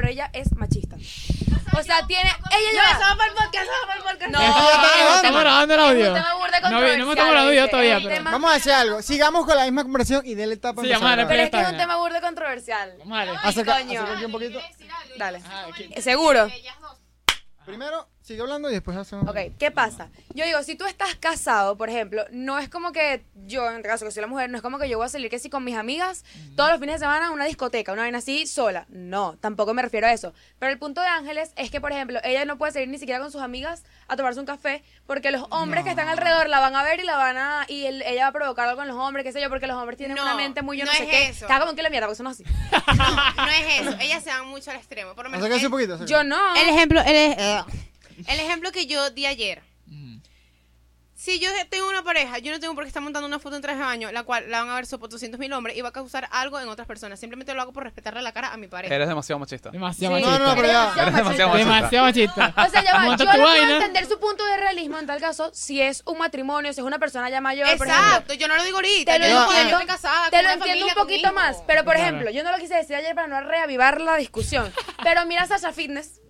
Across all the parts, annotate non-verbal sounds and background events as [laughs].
pero ella es machista. O sea, tiene. Ella Ya, ya. eso va para el podcast, eso va para el podcast. No, Estamos grabando el audio. No, no hemos tomado el audio todavía, pero- Vamos a decir algo. Sigamos con la misma conversación y déle tapa. Sí, vamos a Pero es que es un tema burda controversial. Vamos a darle. Acerca, coño. un poquito. Dale. ¿Seguro? Primero, sigue hablando y después hacemos. Ok, ¿qué pasa? Yo digo, si tú estás casado, por ejemplo, no es como que yo, en este caso que soy la mujer, no es como que yo voy a salir que sí con mis amigas todos los fines de semana a una discoteca, una vaina así sola. No, tampoco me refiero a eso. Pero el punto de Ángeles es que, por ejemplo, ella no puede salir ni siquiera con sus amigas a tomarse un café porque los hombres que están alrededor la van a ver y la van a. y el- ella va a provocar algo con los hombres, qué sé yo, porque los hombres tienen No, una mente muy yo no, no sé es qué. eso. Está como que la mierda, porque son así. [laughs] No, no es eso. Ellas se van mucho al extremo. Por lo menos el- un poquito. Yo no. El ejemplo, el, eh, [laughs] el ejemplo que yo di ayer. Si yo tengo una pareja, yo no tengo por qué estar montando una foto en traje de baño, la cual la van a ver por 200 mil hombres y va a causar algo en otras personas. Simplemente lo hago por respetarle la cara a mi pareja. Eres demasiado machista. Demasiado Sí. machista. No, no, pero ya. Eres demasiado machista. Demasiado machista. O sea, ya va, Monta yo le puedo entender su punto de realismo en tal caso si es un matrimonio, si es una persona ya mayor, por ejemplo. Exacto, yo no lo digo ahorita. Te lo yo entiendo, yo estoy casada, te lo entiendo un poquito más, hijos. pero por Claro. ejemplo, yo no lo quise decir ayer para no reavivar la discusión, pero mira a Sasha Fitness.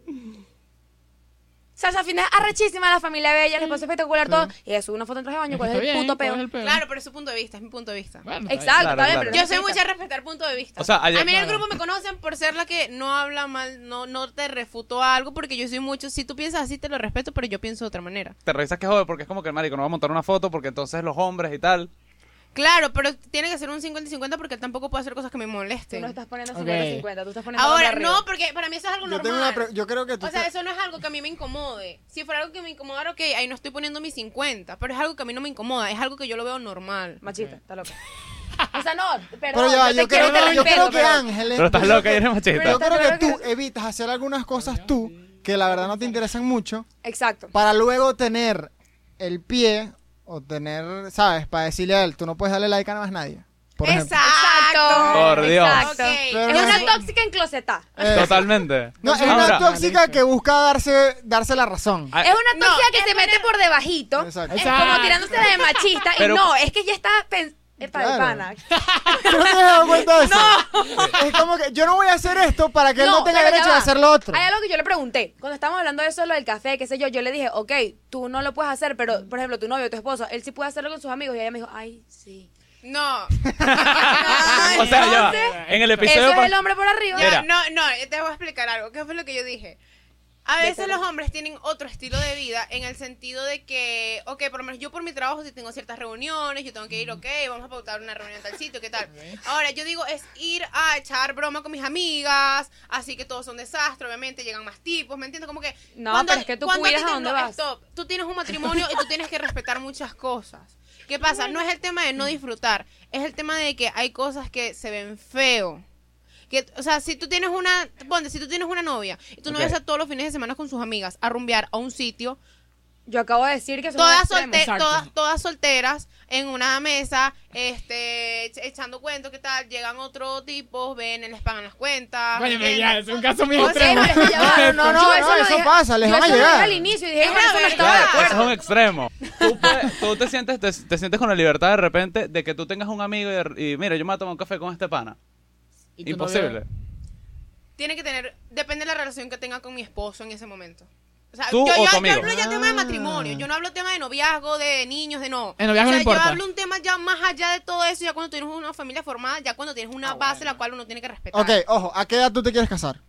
Sasha Fitness arrechísima, la familia bella, el esposo espectacular, todo, y ella sube una foto en traje de baño, ¿cuál es el puto ¿cuál peo? Claro, pero es su punto de vista, es mi punto de vista. Bueno. Exacto, Claro, está bien, claro. pero Yo soy de machista. respetar punto de vista. O sea, ayer- a mí en el grupo me conocen por ser la que no habla mal, no, no te refuto algo, porque yo soy mucho. Si tú piensas así, te lo respeto, pero yo pienso de otra manera. Te revisas que joder porque es como que el marico no va a montar una foto porque entonces los hombres y tal. Claro, pero tiene que ser un 50 y 50 porque tampoco puede hacer cosas que me Tú molesten. no estás poniendo Ok. 50-50, tú estás poniendo Ahora, arriba. no, porque para mí eso es algo Yo tengo normal. una pre- yo creo que tú O sea, eso no es algo que a mí me incomode. Si fuera algo que me incomodara, ok, ahí no estoy poniendo mis 50, pero es algo que a mí no me incomoda, es algo que yo lo veo normal. Machista, está loca. O sea, no, perdón, Pero ya, yo yo creo, te que, yo respeto, creo que pero- Ángeles. Pero estás loca y eres machista. Yo creo que tú evitas hacer algunas cosas tú que la verdad no te interesan mucho Exacto. para luego tener el pie o tener, ¿sabes? Para decirle a él, tú no puedes darle like a nada más nadie. Por ejemplo. Exacto. Por Dios. Exacto. Pero Es no una tóxica enclosetada. Eh, Totalmente. No, es Ahora, una tóxica que busca darse, darse la razón. ah, Es una No, tóxica que se mete por debajito. Exacto. Es Exacto. como tirándose de machista. Pero- y no, es que ya está pens- Epa, de Claro. pana. [laughs] ¿Tú no te has dado cuenta de eso? Es como que yo no voy a hacer esto para que él no tenga derecho a hacer lo otro. Hay algo que yo le pregunté. Cuando estábamos hablando de eso, lo del café, qué sé yo, yo le dije, ok, tú no lo puedes hacer, pero, por ejemplo, tu novio, tu esposo, él sí puede hacerlo con sus amigos. Y ella me dijo, ay, sí. No. [laughs] o sea, ya, entonces, en el Eso episodio es pa- el hombre por arriba. No, no, te voy a explicar algo. ¿Qué fue lo que yo dije? A veces los hombres tienen otro estilo de vida en el sentido de que, ok, por lo menos yo por mi trabajo si tengo ciertas reuniones, yo tengo que ir, ok, vamos a pautar una reunión en tal sitio, ¿qué tal? Ahora, yo digo, es ir a echar broma con mis amigas, así que todos son desastres, obviamente, llegan más tipos, ¿me entiendes? Como que... No, pero es que tú cuando cuidas a dónde no, vas. stop. Tú tienes un matrimonio y tú tienes que respetar muchas cosas. ¿Qué pasa? No es el tema de no disfrutar, es el tema de que hay cosas que se ven feo. Que, o sea, si tú tienes una, ponte, si tú tienes una novia y tu novia Ok. está todos los fines de semana con sus amigas a rumbear a un sitio, Yo acabo de decir que son todas, solte- todas, todas solteras en una mesa, este, ech- echando cuentos, ¿qué tal? Llegan otros tipos, ven, les pagan las cuentas. Coño, ¿me ya, es un caso muy extremo. No, no, no, eso dije- pasa, les van a llegar. al inicio y dije, Es con eso no de. Eso es un extremo. Tú, puedes- [laughs] tú te, sientes, te, te sientes con la libertad de repente de que tú tengas un amigo y, y mira, yo me voy a tomar un café con este pana. Y Imposible. Tiene que tener, depende de la relación que tenga con mi esposo en ese momento. O sea, ¿Tú yo, o yo- tu yo amigo? hablo ya tema de Ah. matrimonio, yo no hablo tema de noviazgo, de niños, de no. El noviazgo o sea, no importa. Yo hablo un tema ya más allá de todo eso, ya cuando tienes una familia formada, ya cuando tienes Ah, una base la cual uno tiene que respetar. Ok, ojo, ¿a qué edad tú te quieres casar?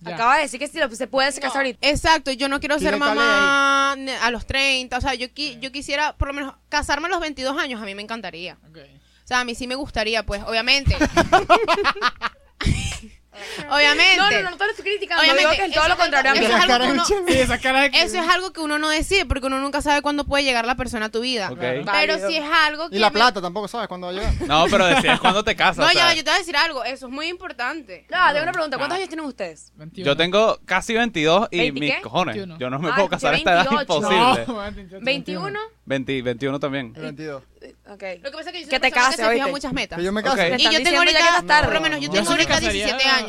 Ya. Acaba de decir que si lo- se puede casar ahorita. Exacto, yo no quiero ser mamá a los 30, o sea, yo, qui- yo quisiera por lo menos casarme a los 22 años, a mí me encantaría. Ok. O sea, a mí sí me gustaría, pues, obviamente. [laughs] [laughs] obviamente. No, no, no, no te lo estoy criticando. Obviamente, digo que es todo lo contrario a mí. algo- eso es algo que uno- Michelle. Sí, esa cara de que- Eso es algo que uno no decide, porque uno nunca sabe cuándo puede llegar la persona a tu vida. Pero Válido. si es algo que... Y la me- plata tampoco sabes cuándo va a llegar. No, pero decías cuando te casas. No, o sea, ya, yo te voy a decir algo, eso es muy importante. No, tengo una pregunta. ¿Cuántos años tienen ustedes? 21. Yo tengo casi 22 y ¿Veinte mis qué? cojones. 21. Yo no me Ay, puedo casar a esta edad 28. imposible. No, 28, 21. 20, 21 también. 22. Ok. Lo que pasa es que yo soy Que una te cases, que se fija ¿oíste? muchas metas. Que yo me case. Te Y yo tengo ahorita, por lo menos yo tengo ahorita casaría. 17 años.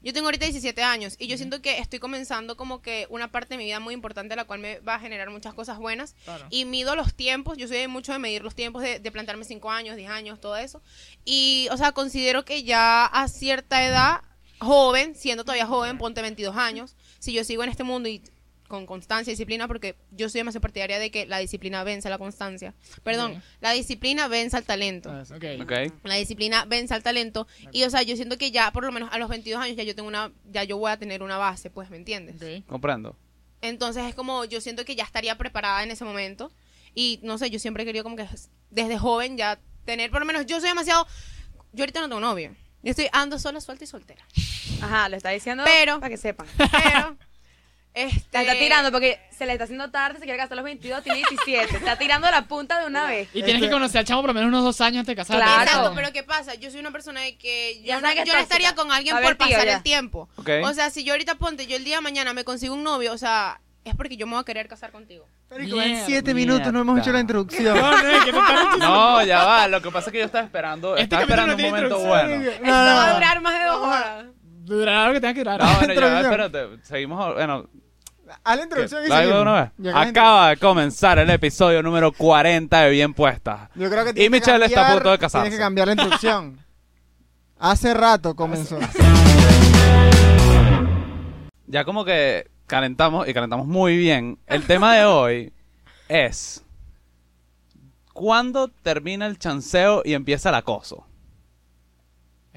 Yo tengo ahorita 17 años y yo siento que estoy comenzando como que una parte de mi vida muy importante la cual me va a generar muchas cosas buenas. Claro. y mido los tiempos, yo soy de mucho de medir los tiempos de, de plantearme 5 años, 10 años, todo eso. Y o sea, considero que ya a cierta edad joven, siendo todavía joven, ponte 22 años, si yo sigo en este mundo y con constancia y disciplina, porque yo soy demasiado partidaria de que la disciplina vence a la constancia. Perdón, la disciplina vence al talento. Ah, Ok. Ok. La disciplina vence al talento. Y, o sea, yo siento que ya, por lo menos a los 22 años, ya yo tengo una, ya yo voy a tener una base, pues, ¿me entiendes? Ok. Comprendo. Entonces es como, yo siento que ya estaría preparada en ese momento. Y no sé, yo siempre he querido como que desde joven ya tener, por lo menos yo soy demasiado, yo ahorita no tengo novio. Yo estoy ando sola, suelta y soltera. Ajá, lo está diciendo Pero- para que sepan. [laughs] Pero, este... La está tirando porque se le está haciendo tarde, se quiere gastar los 22, tiene 17. Está tirando la punta de una [laughs] vez. Y tienes que conocer al chamo por lo menos unos dos años antes de casarte. Claro. Exacto, pero ¿qué pasa? Yo soy una persona de que Ya yo, sabes no, que yo no estaría con alguien ver, por tío, pasar ya. el tiempo. O sea, si yo ahorita ponte, yo el día de mañana me consigo un novio, o sea, es porque yo me voy a querer casar contigo. Marico, en siete minutos no hemos hecho la introducción. [laughs] No, ya va. Lo que pasa es que yo estaba esperando. Este estaba esperando un momento bueno. No, va a durar más de dos horas. Durará lo que tenga que durar. No, bueno, ya espérate. Seguimos. Bueno, Haz la introducción y que- Acaba de comenzar el episodio número 40 de Bien Puesta. Yo creo que Y tienes que Michelle está a punto de casarse. Tienes que cambiar la introducción. [laughs] Hace rato comenzó. Ya como que calentamos y calentamos muy bien. El tema de hoy es ¿Cuándo termina el chanceo y empieza el acoso?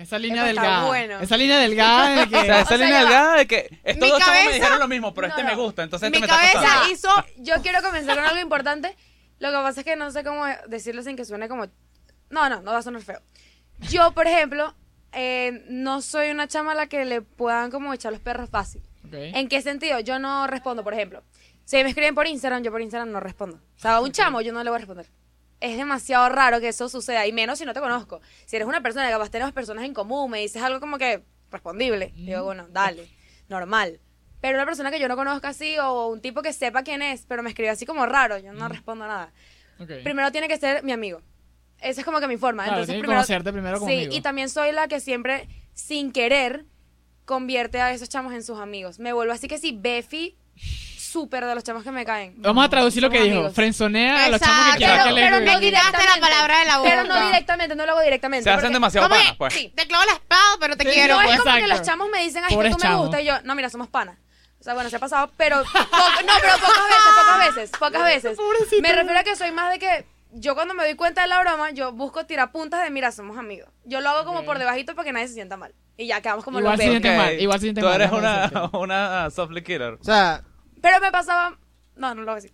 Esa línea está delgada. bueno. Esa línea delgada de que... [laughs] O sea, esa o sea, línea delgada de que estos Mi dos chavos me cabeza- dijeron lo mismo, pero No, este no. me gusta, entonces este Mi me está cabeza costando. hizo... Yo quiero comenzar con algo importante. Lo que pasa es que no sé cómo decirlo sin que suene como. No, no, no va a sonar feo. Yo, por ejemplo, eh, no soy una chama a la que le puedan como echar los perros fácil. Ok. ¿En qué sentido? Yo no respondo, por ejemplo. Si me escriben por Instagram, yo por Instagram no respondo. O sea, a un chamo yo no le voy a responder. Es demasiado raro que eso suceda, y menos si no te conozco. Si eres una persona que capaz tenemos personas en común, me dices algo como que respondible. Digo, bueno, dale, normal. Pero una persona que yo no conozco así, o un tipo que sepa quién es, pero me escribe así como raro, yo no respondo nada. Primero tiene que ser mi amigo. Esa es como que mi forma. Claro, Entonces, primero, conocerte primero como Sí, amigo. y también soy la que siempre, sin querer, convierte a esos chamos en sus amigos. Me vuelvo así que sí, Befi, súper de los chamos que me caen. Vamos a traducir lo que dijo. amigos. Frenzonea a los chamos que Exacto. quieran Pero, que le... pero no quitaste la directamente. palabra de la boca. Pero no directamente, no lo hago directamente. Se hacen porque- demasiado ¿Cómo panas, es? pues. Sí, te clavo la espada, pero te Sí, quiero. No es pues. como que los chamos me dicen, ay, que tú me chamos. gusta. Y yo, no, mira, somos panas. O sea, bueno, se ha pasado, pero... [laughs] no, pero pocas veces, pocas veces, pocas veces. Me refiero a que soy más de que... Yo cuando me doy cuenta de la broma, yo busco tirar puntas de, mira, somos amigos. Yo lo hago como por debajito para que nadie se sienta mal. Y ya quedamos como Igual los si feos. sientes Ok, mal, igual se siente Tú mal, eres déjame una, [laughs] una softly killer. O sea, Pero me pasaba... No, no lo voy a decir.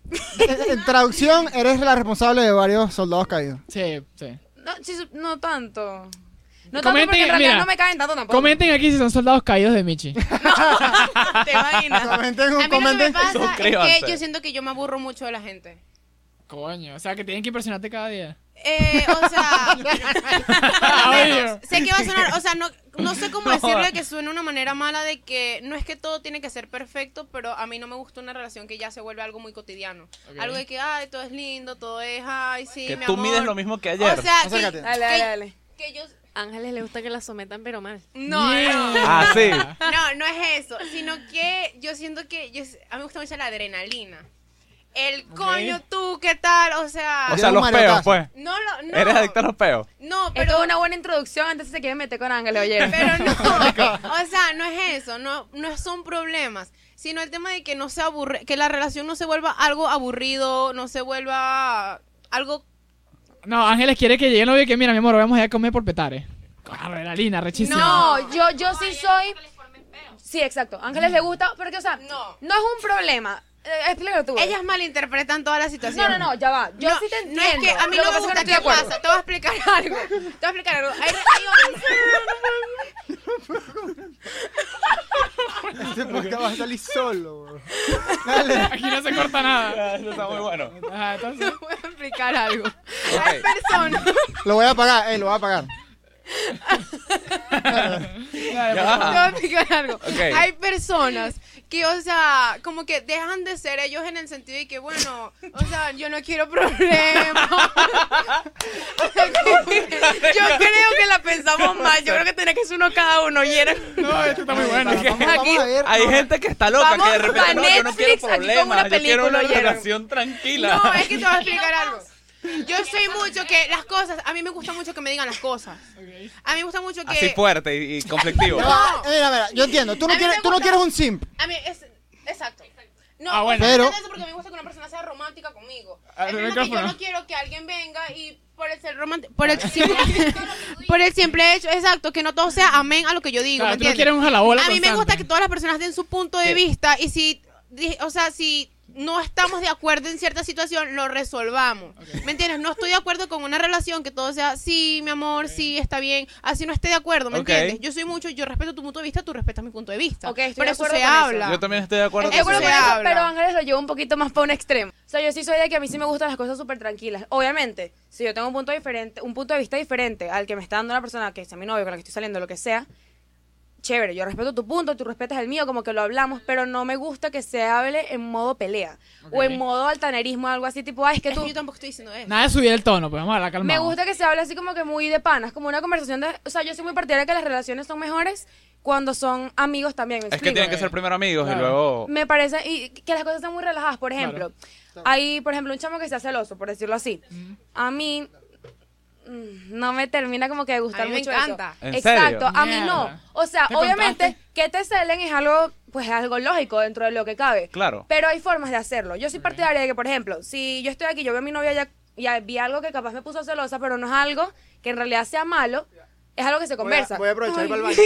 en, traducción, eres la responsable de varios soldados caídos. Sí, sí. No, sí, no tanto. No tanto Comenten, porque en realidad mira, no me caen tanto tampoco. Comenten aquí si son soldados caídos de Michi. [laughs] [laughs] ¿Te imaginas? Comenten, A mí lo que me comenten. pasa es Suscríbanse. que yo siento que yo me aburro mucho de la gente. Coño, o sea que tienen que impresionarte cada día. Eh, o sea, [laughs] Obvio. [laughs] sé que va a sonar, o sea, no, no sé cómo [laughs] decirle que suene una manera mala de que no es que todo tiene que ser perfecto, pero a mí no me gusta una relación que ya se vuelve algo muy cotidiano. Algo de que, ay, todo es lindo, todo es, ay, sí, que mi tú amor. mides lo mismo que ayer. O sea, que. Dale, dale, dale. que yo... Ángeles le gusta que la sometan, pero mal. No, Yeah. no. Ah, sí. No, no es eso, sino que yo siento que yo, a mí me gusta mucho la adrenalina. El coño, tú, ¿qué tal? O sea, O sea, los peos, pues. no lo, no. Eres adicto a los peos. No, Esto pero es una buena introducción, antes se quiere meter con Ángeles, oye. Pero no, [laughs] o sea, no es eso, no, no son problemas, sino el tema de que no se aburre, que la relación no se vuelva algo aburrido, no se vuelva algo No, Ángeles quiere que llegue el novio y que, mira, mi amor, vamos a ir a comer por petare. Adrenalina, rechísima. No, yo, yo sí soy. Sí, exacto. Ángeles le gusta, porque, o sea, No. no es un problema. Eh, explícalo tú. ellas malinterpretan toda la situación. No, no, no, ya va. Yo no, sí te no entiendo. es que a mí no me gusta que no acuerdo. pasa. Te voy a explicar [laughs] algo. Te voy a explicar algo. Hay, hay [laughs] Este podcast va a salir solo. Dale. Aquí no se corta nada. Eso está muy bueno. Ajá, entonces... Te voy a explicar algo. Hay personas. Lo voy a pagar, eh, lo voy a pagar. Dale, Ya. Te voy a explicar algo. Ok. Hay personas que, o sea, como que dejan de ser ellos en el sentido de que, bueno, o sea, yo no quiero problemas. [laughs] Yo creo que la pensamos mal. Yo creo que tenía que ser uno cada uno. Y era. No, esto está muy bueno. Vamos, vamos Aquí- a ver. Hay gente que está loca, Vamos que de repente a no, yo no quiero Netflix una problemas, yo quiero una relación tranquila. No, es que te voy a explicar algo. Yo soy mucho que las cosas, a mí me gusta mucho que me digan las cosas. A mí me gusta mucho que... Así fuerte y, y conflictivo. Eh, Mira, mira, yo entiendo. Tú no A mí quieres, tú no gusta- quieres un simp. A mí es... Exacto. No, Ah, bueno. Pero- pero, eso porque me gusta que una persona sea romántica conmigo. Al Es que yo micrófono. no quiero que alguien venga y por el ser romántico, por el simple, por el simple hecho, exacto, que no todo sea amén a lo que yo digo, Claro, ¿me tú no entiendes? quieres un jalabola A mí me constante. gusta que todas las personas den su punto de ¿Qué? vista y si, di- o sea, si no estamos de acuerdo en cierta situación, lo resolvamos. ¿Me entiendes? No estoy de acuerdo con una relación que todo sea, sí, mi amor, sí, está bien. Así no esté de acuerdo, ¿me entiendes? Yo soy mucho, yo respeto tu punto de vista, tú respetas mi punto de vista. Ok, estoy Por de eso se con eso. habla. Yo también estoy de acuerdo con se eso, habla. pero Ángeles lo lleva un poquito más para un extremo. O sea, yo sí soy de que a mí sí me gustan las cosas súper tranquilas. Obviamente, si yo tengo un punto diferente, un punto de vista diferente al que me está dando una persona que sea mi novio, con la que estoy saliendo, lo que sea, chévere, yo respeto tu punto, tú respetas el mío, como que lo hablamos, pero no me gusta que se hable en modo pelea o en modo altanerismo, algo así, tipo, ay, es que Es tú... que yo tampoco estoy diciendo eso. Nada de subir el tono, pues vamos a hablar Me calmado. gusta que se hable así como que muy de panas, como una conversación de... O sea, yo soy muy partidaria de que las relaciones son mejores cuando son amigos también, ¿me Es que tienen que ser primero amigos Claro. y luego... Me parece, y que las cosas están muy relajadas. Por ejemplo, hay, por ejemplo, un chamo que sea celoso, por decirlo así. A mí no me termina como que de gustar A mí me mucho encanta. eso. ¿En Exacto, serio? a mí no. O sea, ¿Te obviamente contaste? que te celen es algo, pues es algo lógico dentro de lo que cabe. Claro. Pero hay formas de hacerlo. Yo soy partidaria de que, por ejemplo, si yo estoy aquí, yo veo a mi novia ya, ya vi algo que capaz me puso celosa, pero no es algo que en realidad sea malo, es algo que se Voy a, conversa. voy a aprovechar y Ay. para el baño.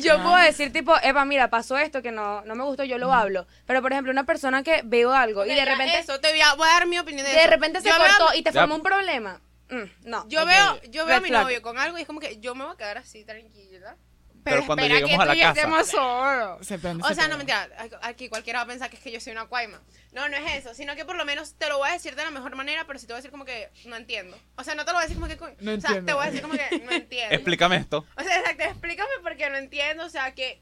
[laughs] Yo puedo decir, tipo, Epa, mira, pasó esto que no, no me gustó, yo lo hablo. Pero, por ejemplo, una persona que veo algo y de Ya, repente, Eso, te voy a, voy a dar mi opinión de, de eso. repente se Yo veo- cortó y te Ya. formó un problema. Mm, no. Yo veo, yo veo a mi flag. novio con algo y es como que yo me voy a quedar así tranquila. Pero Pero, cuando espera lleguemos que a la lleguemos solo. [laughs] Se prende, O se sea, no mentira, aquí cualquiera va a pensar que es que yo soy una cuaima. No, no es eso, sino que por lo menos te lo voy a decir de la mejor manera, pero si te voy a decir como que no entiendo. O sea, no te lo voy a decir como que. No o sea, entiendo. te voy a decir como que no [laughs] entiendo. Explícame esto. O sea, exacto, explícame porque no entiendo, o sea, que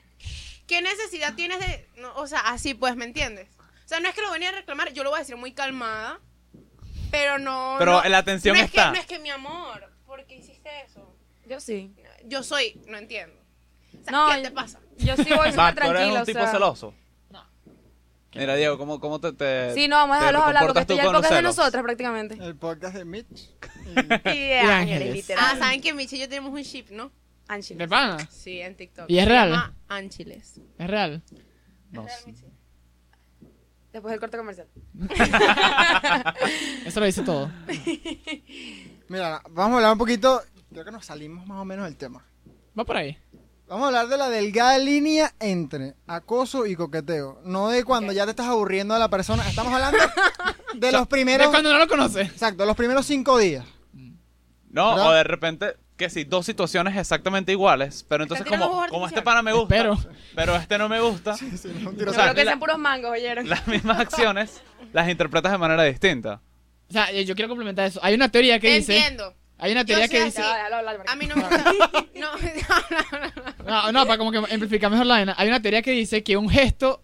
qué necesidad tienes de, no, o sea, así pues, ¿me entiendes? O sea, no es que lo venía a reclamar, yo lo voy a decir muy calmada, pero no Pero no- la atención no es está. Que, no es que mi amor, ¿por qué hiciste eso? Yo sí. Yo soy, no entiendo. No, ¿qué te pasa? Yo sí voy [laughs] súper ¿tú eres tranquilo. un o tipo sea. celoso? No. Mira, Diego, ¿cómo, cómo te, te Sí, no, vamos a dejarlos hablar porque esto ya el podcast de nosotras prácticamente. El podcast de Mitch. [laughs] Y de Y Ángeles, Ángeles. literal. Ah, ¿saben que Michi y yo tenemos un ship, no? Ángeles. ¿De pana? Sí, en TikTok. ¿Y es real? Ángeles. Es real. No, ¿Es real, sí. Después del corte comercial. [laughs] Eso lo dice todo. Mira, vamos a hablar un poquito. Creo que nos salimos más o menos del tema. Va por ahí. Vamos a hablar de la delgada línea entre acoso y coqueteo. No de cuando ya te estás aburriendo de la persona. Estamos hablando [laughs] de los De primeros. cuando no lo conoces. Exacto, los primeros cinco días. No, ¿Verdad? o de repente, que sí, dos situaciones exactamente iguales, pero entonces tirando como, como este pana me gusta, Espero. pero este no me gusta, Sí, un No tiro O sea, creo que la- sean puros mangos, ¿oyeron? las mismas acciones [laughs] las interpretas de manera distinta. O sea, yo quiero complementar eso. Hay una teoría que Te dice. entiendo. Hay una teoría que dice. A mí no me [laughs] gusta. [laughs] No, No, no, para como que amplificar mejor la vaina. Hay una teoría que dice que un gesto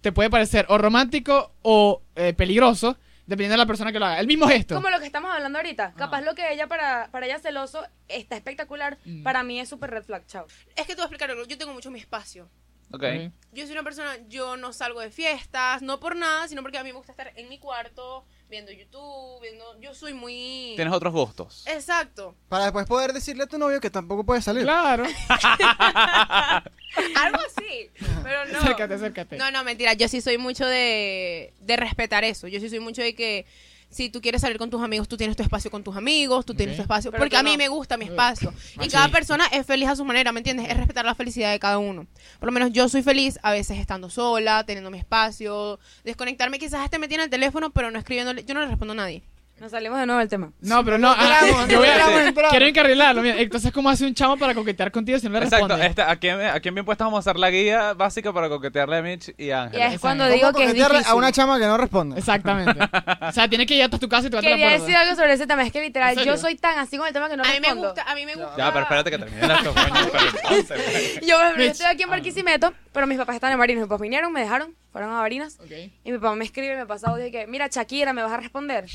te puede parecer o romántico o eh, peligroso, dependiendo de la persona que lo haga. El mismo gesto. Como lo que estamos hablando ahorita. Capaz lo que ella para, para ella celoso está espectacular. Mm. Para mí es súper red flag, chao. es que te voy a explicar algo. Yo tengo mucho mi espacio. Ok. Ok. Yo soy una persona, yo no salgo de fiestas, no por nada, sino porque a mí me gusta estar en mi cuarto, viendo YouTube, viendo... Yo soy muy... Tienes otros gustos. Exacto. Para después poder decirle a tu novio que tampoco puede salir. Claro. [laughs] Algo así. Pero no. Acércate, acércate. No, no, mentira. Yo sí soy mucho de, de respetar eso. Yo sí soy mucho de que si tú quieres salir con tus amigos, tú tienes tu espacio con tus amigos, tú tienes tu espacio. Pero porque a mí no. me gusta mi espacio. Y cada persona es feliz a su manera, ¿me entiendes? Es respetar la felicidad de cada uno. Por lo menos yo soy feliz a veces estando sola, teniendo mi espacio, desconectarme. Quizás esté metida en el teléfono, pero no escribiéndole. Yo no le respondo a nadie. Nos salimos de nuevo del tema. No, pero no. [laughs] ah, yo voy a, quiero encarrilarlo. Mira, entonces, ¿cómo hace un chamo para coquetear contigo si no le Exacto, responde? este, aquí, en- aquí en Bien Puestas vamos a hacer la guía básica para coquetearle a Mitch y a Y Ángela. es cuando ¿Cómo digo ¿Cómo que es difícil. a una chama que no responde? Exactamente. [laughs] O sea, tienes que ir a tu casa y te vas a Quería la decir algo sobre ese tema. Es que ¿En literal, serio? yo soy tan así con el tema que no a mí me respondo. gusta, a mí me gusta. Ya, pero espérate que termine la coño, pero entonces, güey. Yo, por ejemplo, yo Mitch. estoy aquí en Barquisimeto, pero mis papás están en. Mis papás vinieron, me dejaron, fueron a Barinas. Y mi papá me escribe, me pasa audio y que, mira, Shakira, ¿me vas a responder?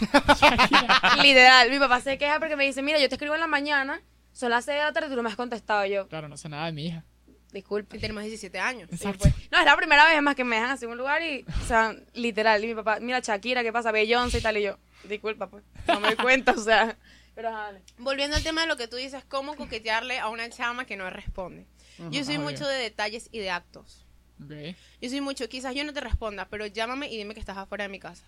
[laughs] Literal, mi papá se queja porque me dice, mira, yo te escribo en la mañana, son las 6 de la tarde y tú no me has contestado. Yo, Claro, no sé nada de mi hija. Disculpe. Y tenemos 17 años. Exacto. pues, No, es la primera vez más que me dejan así en un lugar y, o sea, literal, y mi papá, mira Shakira, ¿qué pasa? Beyoncé y tal, y yo, disculpa, pues, no me doy cuenta, o sea, pero dale. Volviendo al tema de lo que tú dices, cómo coquetearle a una chama que no responde. Yo soy mucho de detalles y de actos. Yo soy mucho, quizás yo no te responda, pero llámame y dime que estás afuera de mi casa.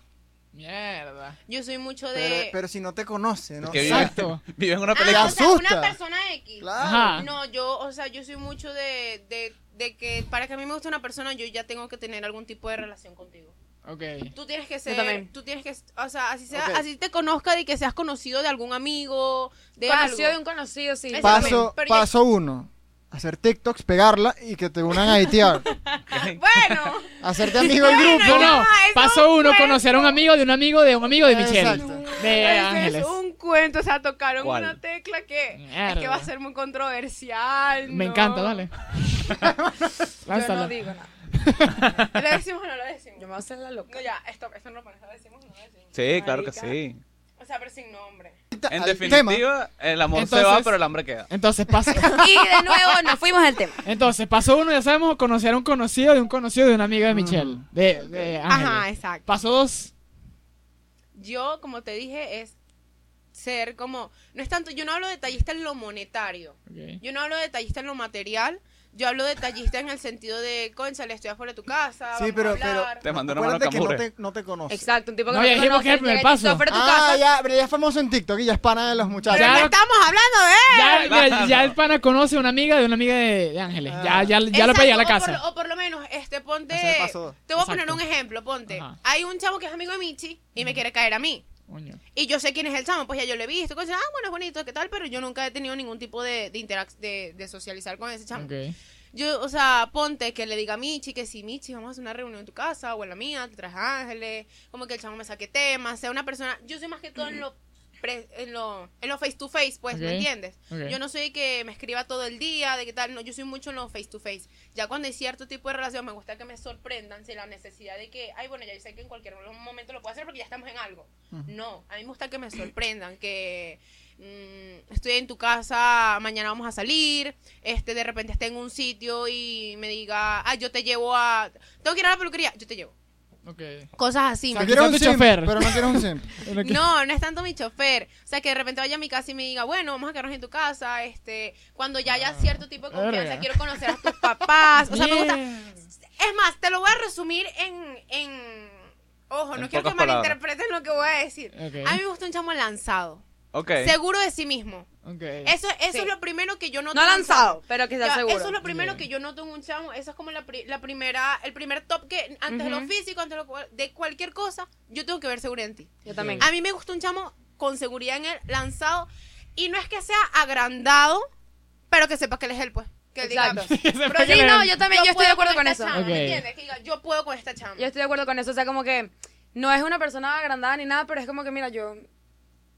Mierda. Yo soy mucho de... pero si no te conoce, ¿no? Que vive, Exacto. [laughs] vive en una Ah, película. o sea, una persona X. Claro. Ajá. No, yo, o sea, yo soy mucho de, de, de que para que a mí me guste una persona, yo ya tengo que tener algún tipo de relación contigo. Ok. Tú tienes que también. ser, tú tienes que, o sea, así sea, así te conozca de que seas conocido de algún amigo, de Conocido algo. de un conocido, sí. Paso, paso uno. Hacer TikToks, pegarla y que te unan a hatear. [laughs] Bueno, Hacerte amigo del grupo. No, Paso un uno, cuento. conocer a un amigo de un amigo de un amigo de Michelle. Exacto. De ese Ángeles. es un cuento, o sea, tocaron ¿Cuál? una tecla que es que va a ser muy controversial. Me ¿no? encanta, dale. [laughs] Yo no digo nada. [laughs] ¿Lo decimos o no lo decimos? Yo me voy a hacer la loca. No, ya, esto, esto no lo pones, ¿lo decimos o no lo decimos? Sí, claro que Marica. sí. O sea, pero sin nombre. En Al definitiva, el amor se va, pero el hambre queda. Entonces paso, [laughs] Y de nuevo nos fuimos del tema. entonces paso uno, ya sabemos, conocer a un conocido de un conocido de una amiga de Michelle. De, de. Ajá, exacto. Paso dos. Yo, como te dije, es ser como, no es tanto, yo no hablo de detallista en lo monetario, yo no hablo de detallista en lo material, yo hablo de detallista en el sentido de, le estoy afuera de tu casa, Sí, vamos pero, a pero hablar". Te mandé una mano que no te, no te conoce. Exacto, un tipo que No, no, ya te dijimos que es el primer paso. te ofrece tu Ah, casa. ya, pero ya es famoso en TikTok y ya es pana de los muchachos. Pero Ya lo- estamos hablando de él. Ya, mira, ya el pana conoce a una amiga de una amiga de, de Ángeles. Ya, ya, ya lo pedí a la o por casa. O por, lo menos, este, ponte, te voy a Exacto. poner un ejemplo, ponte, Ajá. hay un chavo que es amigo de Michi y me quiere caer a mí. Y yo sé quién es el chamo, pues ya yo lo he visto, cosas, ah, bueno, es bonito, ¿qué tal? Pero yo nunca he tenido ningún tipo de, de, de, de socializar con ese chamo. Ok. Yo, o sea, ponte que le diga a Michi que si Michi, vamos a hacer una reunión en tu casa o en la mía, te traes ángeles, como que el chamo me saque temas, sea una persona, yo soy más que todo en lo, pre- en lo, en lo face to face, pues, ¿me entiendes? Yo no soy que me escriba todo el día, de qué tal, no, yo soy mucho en lo face to face. Ya cuando hay cierto tipo de relación, me gusta que me sorprendan sin la necesidad de que, ay, bueno, ya yo sé que en cualquier momento lo puedo hacer porque ya estamos en algo. No, a mí me gusta que me sorprendan, que mm, estoy en tu casa, mañana vamos a salir, este, de repente esté en un sitio y me diga, ah, yo te llevo a, tengo que ir a la peluquería, yo te llevo. Cosas así. O sea, ¿me que Quieres sea un simp, chofer. pero no quieres un simp. [laughs] No, no es tanto mi chofer. O sea, que de repente vaya a mi casa y me diga, bueno, vamos a quedarnos en tu casa. Este, cuando ya haya cierto tipo de confianza, Verga. quiero conocer a tus papás. O sea, me gusta. Es más, te lo voy a resumir en. en... Ojo, no quiero que palabras. malinterpreten lo que voy a decir. A mí me gusta un chamo lanzado. Ok. Seguro de sí mismo. Ok. Eso, eso Sí. es lo primero que yo noto. No lanzado, pero que sea seguro. Eso es lo primero Bien. que yo noto en un chamo. Eso es como la, pri- la primera, el primer top que antes de lo físico, antes de, lo de cualquier cosa, yo tengo que ver seguridad en ti. Yo también. A mí me gusta un chamo con seguridad en él, lanzado. Y no es que sea agrandado, pero que sepa que él es él, pues. Que diga, Exacto. [laughs] Que sepa "Bro, que Sí, no, yo también, yo estoy de puedo acuerdo con esta eso. chama", Ok. ¿me entiendes? Que diga, yo puedo con esta chama. Yo estoy de acuerdo con eso, o sea, como que no es una persona agrandada ni nada, pero es como que, mira, yo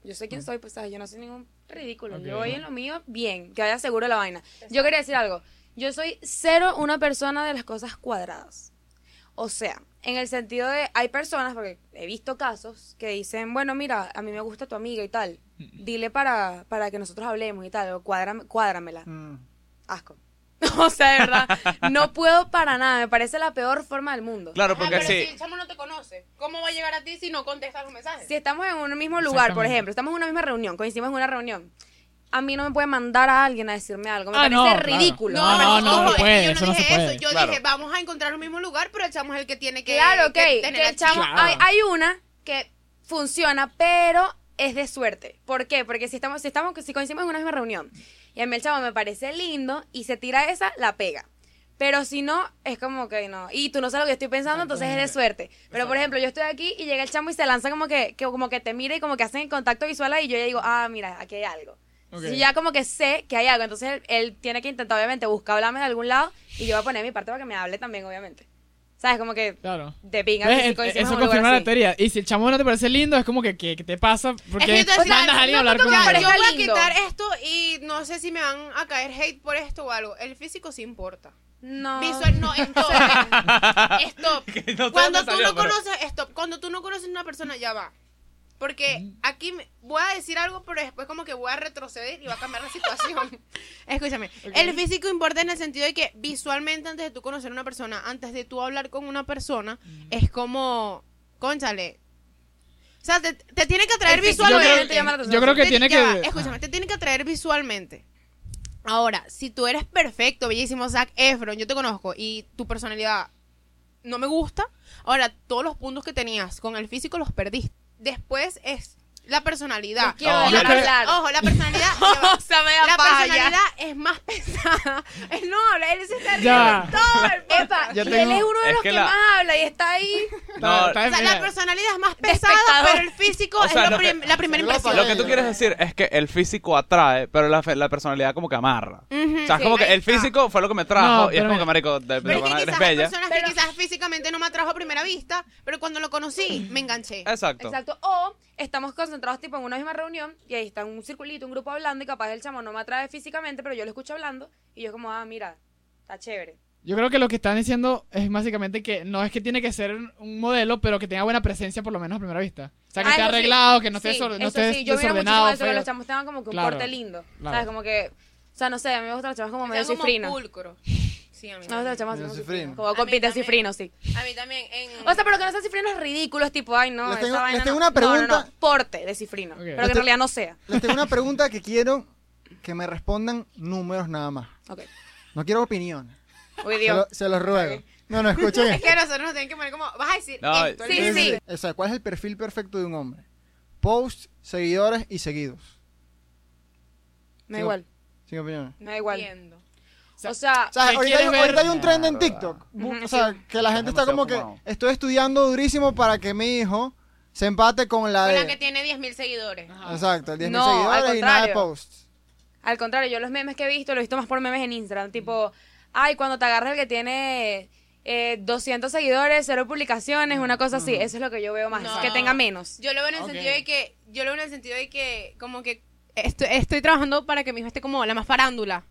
yo sé quién soy, pues, ¿sabes? Yo no soy ningún ridículo. Yo voy en lo mío bien, que vaya seguro la vaina. Yo quería decir algo. Yo soy cero una persona de las cosas cuadradas. O sea, en el sentido de, hay personas, porque he visto casos, que dicen, bueno, mira, a mí me gusta tu amiga y tal. Dile para, para que nosotros hablemos y tal, o cuádrame, cuádramela. Mm. Asco. [laughs] O sea, de verdad, no puedo para nada, me parece la peor forma del mundo. Claro, Ajá, porque pero si sí. el chamo no te conoce, ¿cómo va a llegar a ti si no contestas los mensajes? Si estamos en un mismo lugar, por ejemplo, estamos en una misma reunión, coincidimos en una reunión, a mí no me puede mandar a alguien a decirme algo, me Ah, parece no, claro. ridículo. No, no, no es que puede, yo eso no se dije puede. eso. Yo Claro. dije, vamos a encontrar el mismo lugar, pero el chamo es el que tiene que. Claro, ok, que que, tener el chamo, Claro. hay, hay una que funciona, pero es de suerte. ¿Por qué? Porque si estamos, si estamos, si coincidimos en una misma reunión y a mí el chamo me parece lindo y se tira esa, la pega. Pero si no, es como que no. Y tú no sabes lo que estoy pensando, entonces es de suerte. Pero por ejemplo, yo estoy aquí y llega el chamo y se lanza como que, que como que te mira y como que hacen el contacto visual ahí y yo ya digo, ah, mira, aquí hay algo. Yo ya como que sé que hay algo. Entonces él, él tiene que intentar, obviamente, buscar hablarme de algún lado y yo voy a poner mi parte para que me hable también, obviamente. ¿Sabes? Como que Claro. de pinga. ¿Ves? que si coincidimos Eso confirma la así. teoría. Y si el chamo no te parece lindo, es como que, que te pasa porque Es que mandas a alguien a hablar no, con yo voy a lindo. quitar esto y no sé si me van a caer hate por esto o algo. El físico sí importa. No. Visual no, [laughs] stop. stop. No Cuando tú salió, no pero- conoces, stop. Cuando tú no conoces una persona, ya va. Porque aquí me- voy a decir algo, pero después como que voy a retroceder y va a cambiar la situación. [laughs] Escúchame. El físico importa en el sentido de que visualmente antes de tú conocer a una persona, antes de tú hablar con una persona, es como, conchale. O sea, te, te tiene que atraer Yo visualmente. creo, te llama la atención. yo creo que Te- tiene va, que... escúchame, te tiene que atraer visualmente. Ahora, si tú eres perfecto, bellísimo, Zac Efron, yo te conozco y tu personalidad no me gusta, ahora todos los puntos que tenías con el físico los perdiste. Después es la personalidad. Oh, creo- hablar. Ojo, la personalidad. [laughs] O sea, me da la paja ya. personalidad es más pesada. Él no habla, él se está riendo todo el. Epa, y tengo- él es uno de Es los que que, la- más habla y está ahí. No, Está- O sea, la personalidad es más pesada, pero el físico O sea, es lo lo que- prim- la primera la impresión. Lo que tú quieres decir es que el físico atrae, pero la, la personalidad como que amarra. Ujú, o sea, es sí, como que el físico fue lo que me trajo No, y es como que, marico, de, de Pero es que bella. personas Pero- que quizás físicamente no me atrajo a primera vista, pero cuando lo conocí, me enganché. Exacto. Exacto. O estamos concentrados tipo en una misma reunión y ahí está un circulito, un grupo hablando y capaz el chamo no me atrae físicamente, pero yo lo escucho hablando y yo como, ah, mira, está chévere. Yo creo que lo que están diciendo es básicamente que no es que tiene que ser un- modelo, pero que tenga buena presencia por lo menos a primera vista. O sea, que Ah, esté eso sí. arreglado, que no esté, Sí, no esté sí, yo desordenado. muchísimo eso, que los chamos tengan como que un Claro, porte lindo. claro. ¿Sabes? Como que, o sea, no sé, a mí me gustan los chamos como medio Sean como cifrinos. Sí, a mí Medio como cifrino. cifrinos. Como A mí compite también. cifrinos, sí. A mí también. En... O sea, pero que no sean cifrinos ridículos, tipo, ay, no, Les tengo- esa vaina les tengo no. una pregunta. No, no, no, porte de cifrino. Pero Les que en realidad no sea. Les tengo una pregunta que quiero que me respondan números nada más. Ok. No quiero opiniones. Uy, Se, Dios. lo- se los ruego. No, no, escuchen Es que nosotros nos tienen que poner como. Vas a decir No, esto. sí. O sea, ¿cuál es el perfil perfecto de un hombre? Posts, seguidores y seguidos. Me da igual. Sin opiniones. Me da igual. Entiendo. O sea, O sea, ¿Qué ahorita hay, ahorita hay un trend en TikTok. Ujú, o sea, que la gente está como que estoy estudiando durísimo para que mi hijo se empate con la Con de... la que tiene 10.000 seguidores. Exacto, el 10.000 No, al seguidores y nada de contrario. posts. Al contrario, yo los memes que he visto, los he visto más por memes en Instagram. Tipo, ay, cuando te agarras el que tiene eh, 200 seguidores, cero publicaciones, una cosa así. Eso es lo que yo veo más. No. Que tenga menos. Yo lo veo en el sentido de que. Yo lo veo en el sentido de que, como que. Estoy, estoy trabajando para que mi hijo esté como la más farándula.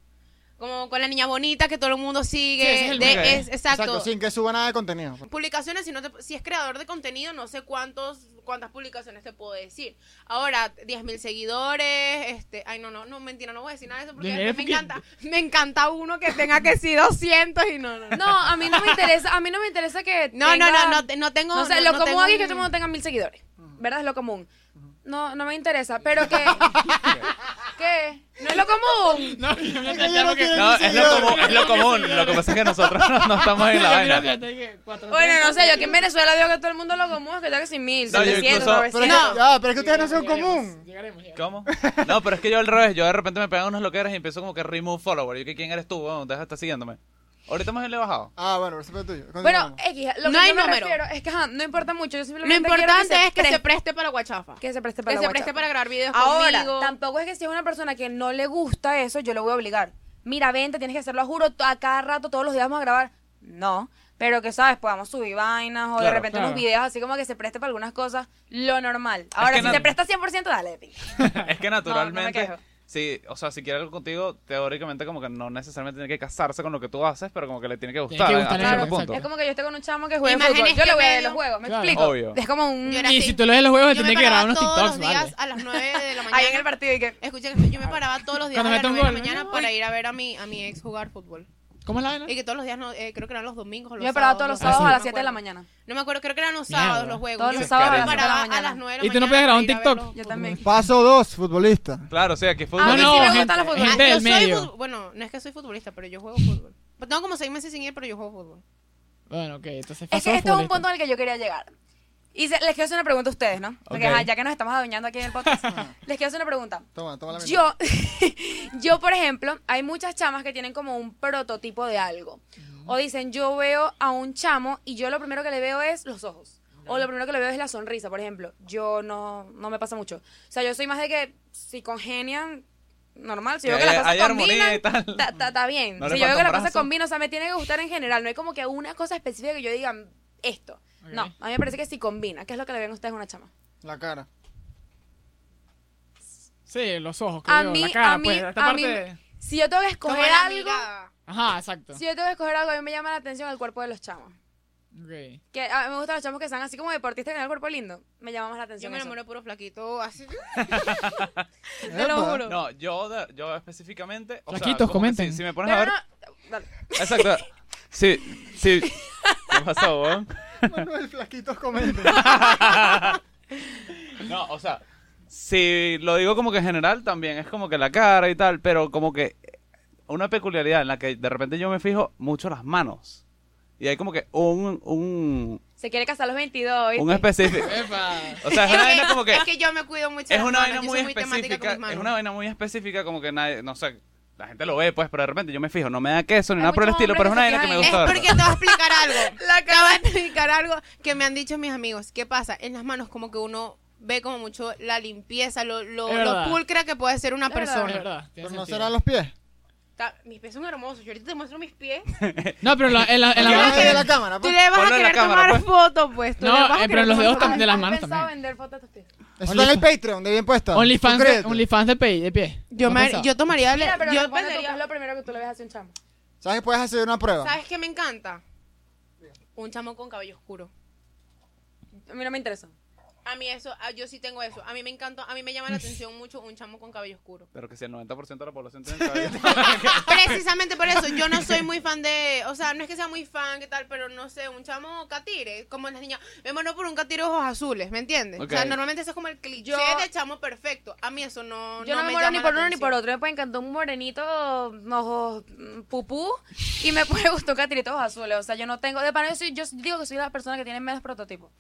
Como con la niña bonita que todo el mundo sigue. Sí, ese es el de- meme. es- exacto. sin que suba nada de contenido. Publicaciones, si, no te- si es creador de contenido, no sé cuántos cuántas publicaciones te puedo decir. Ahora, 10.000 seguidores, este, ay no, no, no, mentira, no voy a decir nada de eso porque me encanta, me encanta uno que tenga que sí 200 y no, no, no. No, a mí no me interesa, a mí no me interesa que No, no, tenga- no, no, te- no tengo. No sé, no- lo no común tengo aquí es que todo el mundo tenga mil seguidores. ¿Verdad? Es lo común. No, no me interesa, pero que... ¿Qué? ¿No es lo común? [laughs] No, yo me Es que yo claro no que- quiero- No, es lo común, es lo común. Lo que pasa es que nosotros no, no estamos en la vaina. Bueno, no sé, yo aquí en Venezuela veo que todo el mundo lo común es que tenga que sin mil, No, yo 700, incluso- 900. Pero, es que, ya, pero es que ustedes no son común. ¿Cómo? No, pero es que yo al revés. Yo de repente me pegan unos loqueras y empiezo como que remove follower. Yo que quién eres tú, bueno, deja de estar siguiéndome. Ahorita más le he bajado. Ah, bueno, eso fue tuyo. Bueno. X, lo No que hay yo me número. refiero es que ajá, no importa mucho, yo Lo simplemente quiero importante es que se preste- preste para guachafa. que se preste Que para se la preste WhatsApp. para grabar videos Ahora, conmigo. tampoco es que si es una persona que no le gusta eso, yo lo voy a obligar. Mira, vente, tienes que hacerlo, juro, a cada rato, todos los días vamos a grabar. No, pero que sabes, podamos subir vainas o de Claro, repente claro. unos videos así como que se preste para algunas cosas, lo normal. Ahora, que si no- te presta 100%, dale, pinga. [laughs] Es que naturalmente, quejo. Sí, o sea, si quiere algo contigo, teóricamente como que no necesariamente tiene que casarse con lo que tú haces, pero como que le tiene que Tiene gustar. que ¿eh? gustarle, hasta Claro, punto. Es como que yo esté con un chamo que juega Imágenes fútbol. Yo le voy a ver los juegos, ¿me Claro. explico? Obvio. Es como un... Y si tú lees los juegos, Yo me tienes que grabar paraba unos todos TikToks, los días ¿vale? a las 9 de la mañana. [laughs] Ahí en el partido y que... Escuchen, yo me paraba todos los días Cuando a las mete un 9 de la mañana ¿no? para ir a ver a mi, a mi ex jugar fútbol. ¿Cómo es la vaina? Y que todos los días, no, eh, creo que eran los domingos o los Yo me paraba todos los sábados Ah, sí. a las 7 de la mañana. No me acuerdo, creo que eran los Mierda. sábados los juegos. Todos Yo los me sábados a las paraba siete de la a mañana. las 9 de la ¿Y tú no mañana puedes grabar un para ir a ver TikTok? los Yo también. Paso 2, futbolista. Claro, sí, aquí fue Ah, No, no, me gente, gustan los futbolistas. gente Ah, del yo soy medio. fut- Bueno, no es que soy futbolista, pero yo juego fútbol. Pues Tengo como seis meses sin ir, pero yo juego fútbol. Bueno, ok, entonces Es pasó que este es un futbolista. punto en el que yo quería llegar. Y se- les quiero hacer una pregunta a ustedes, ¿no? Porque ajá, ya que nos estamos adueñando aquí en el podcast, [laughs] les quiero hacer una pregunta. Toma, toma la mía. Yo, [laughs] yo, por ejemplo, hay muchas chamas que tienen como un prototipo de algo. O dicen, yo veo a un chamo y yo lo primero que le veo es los ojos. O lo primero que le veo es la sonrisa, por ejemplo. Yo no, no me pasa mucho. O sea, yo soy más de que si congenian, normal. Si yo veo que hay- las cosas combinan, está bien. No si yo veo que las cosas combinan, o sea, me tiene que gustar en general. No hay como que una cosa específica que yo diga esto. No, a mí me parece que si combina. ¿Qué es lo que le ven a ustedes a una chama? La cara. Sí, los ojos, A mí, la cara, a mí, pues, esta a mí, si yo tengo que escoger la algo. Ajá, exacto. si yo tengo que escoger algo, a mí me llama la atención el cuerpo de los chamos. Ok. Que a mí me gustan los chamos que sean así como deportistas que tienen el cuerpo lindo. Me llama más la Yo atención. me eso. enamoro puro flaquito, así. [laughs] [laughs] Te lo juro. No, yo, yo específicamente. O sea, Flaquitos, que comenten. Si, si me pones a ver. no- dale. Exacto. Sí, sí. [laughs] ¿Qué pasó, weón? Manuel Flaquitos comenta. [laughs] No, o sea, si lo digo como que en general también es como que la cara y tal, pero como que una peculiaridad en la que de repente yo me fijo mucho las manos. Y hay como que un, un, Se quiere casar a los 22. ¿viste? un específico. Epa. O sea, es una vaina como que. Es que yo me cuido mucho. Es una vaina muy con específica. mis manos. Es una vaina muy específica, como que nadie, no sé, la gente lo ve, pues, pero de repente yo me fijo, no me da queso ni Hay nada por el estilo, pero es una vaina que me gusta. Es porque te voy a explicar [laughs] algo. La Te voy a explicar algo que me han dicho mis amigos. ¿Qué pasa? En las manos como que uno ve como mucho la limpieza, lo, lo, lo pulcra que puede ser una Es verdad. Es persona. verdad. Pero no serán los pies. Ta- Mis pies son hermosos. Yo ahorita te muestro mis pies. [laughs] No, pero en la, en la, en la mano de la cámara, Tú pues. le vas a querer tomar pues. fotos, pues. Tú No, a eh, pero en los dedos también, de las ¿Has manos también. vender fotos de tus pies? Eso está en el Patreon, de bien puesta. OnlyFans de. OnlyFans de, pay, de pie. Yo, ¿No me, yo tomaría... Mira, pero yo tú, ¿qué vendería- es lo primero que tú le ves a un chamo? ¿Sabes que puedes hacer una prueba? ¿Sabes qué me encanta? Un chamo con cabello oscuro. A mí no me interesa. A mí eso, ah, yo sí tengo eso. A mí me encanta, a mí me llama la [laughs] atención mucho un chamo con cabello oscuro. Pero que si el 90% de la población tiene [laughs] cabello. Precisamente por eso, yo no soy [laughs] muy fan de, o sea, no es que sea muy fan, qué tal, pero no sé, un chamo catire, como las niñas, me muero por un catire ojos azules, ¿me entiendes? O sea, normalmente eso es como el cliché Yo- de chamo perfecto. A mí eso no, Yo no, me me llama ni por uno ni por otro. Me puede encantar un morenito, ojos mm, pupú, y me puede gustar un catirito ojos azules. O sea, yo no tengo. De pana, yo, soy, yo digo que soy la persona que tiene menos prototipos.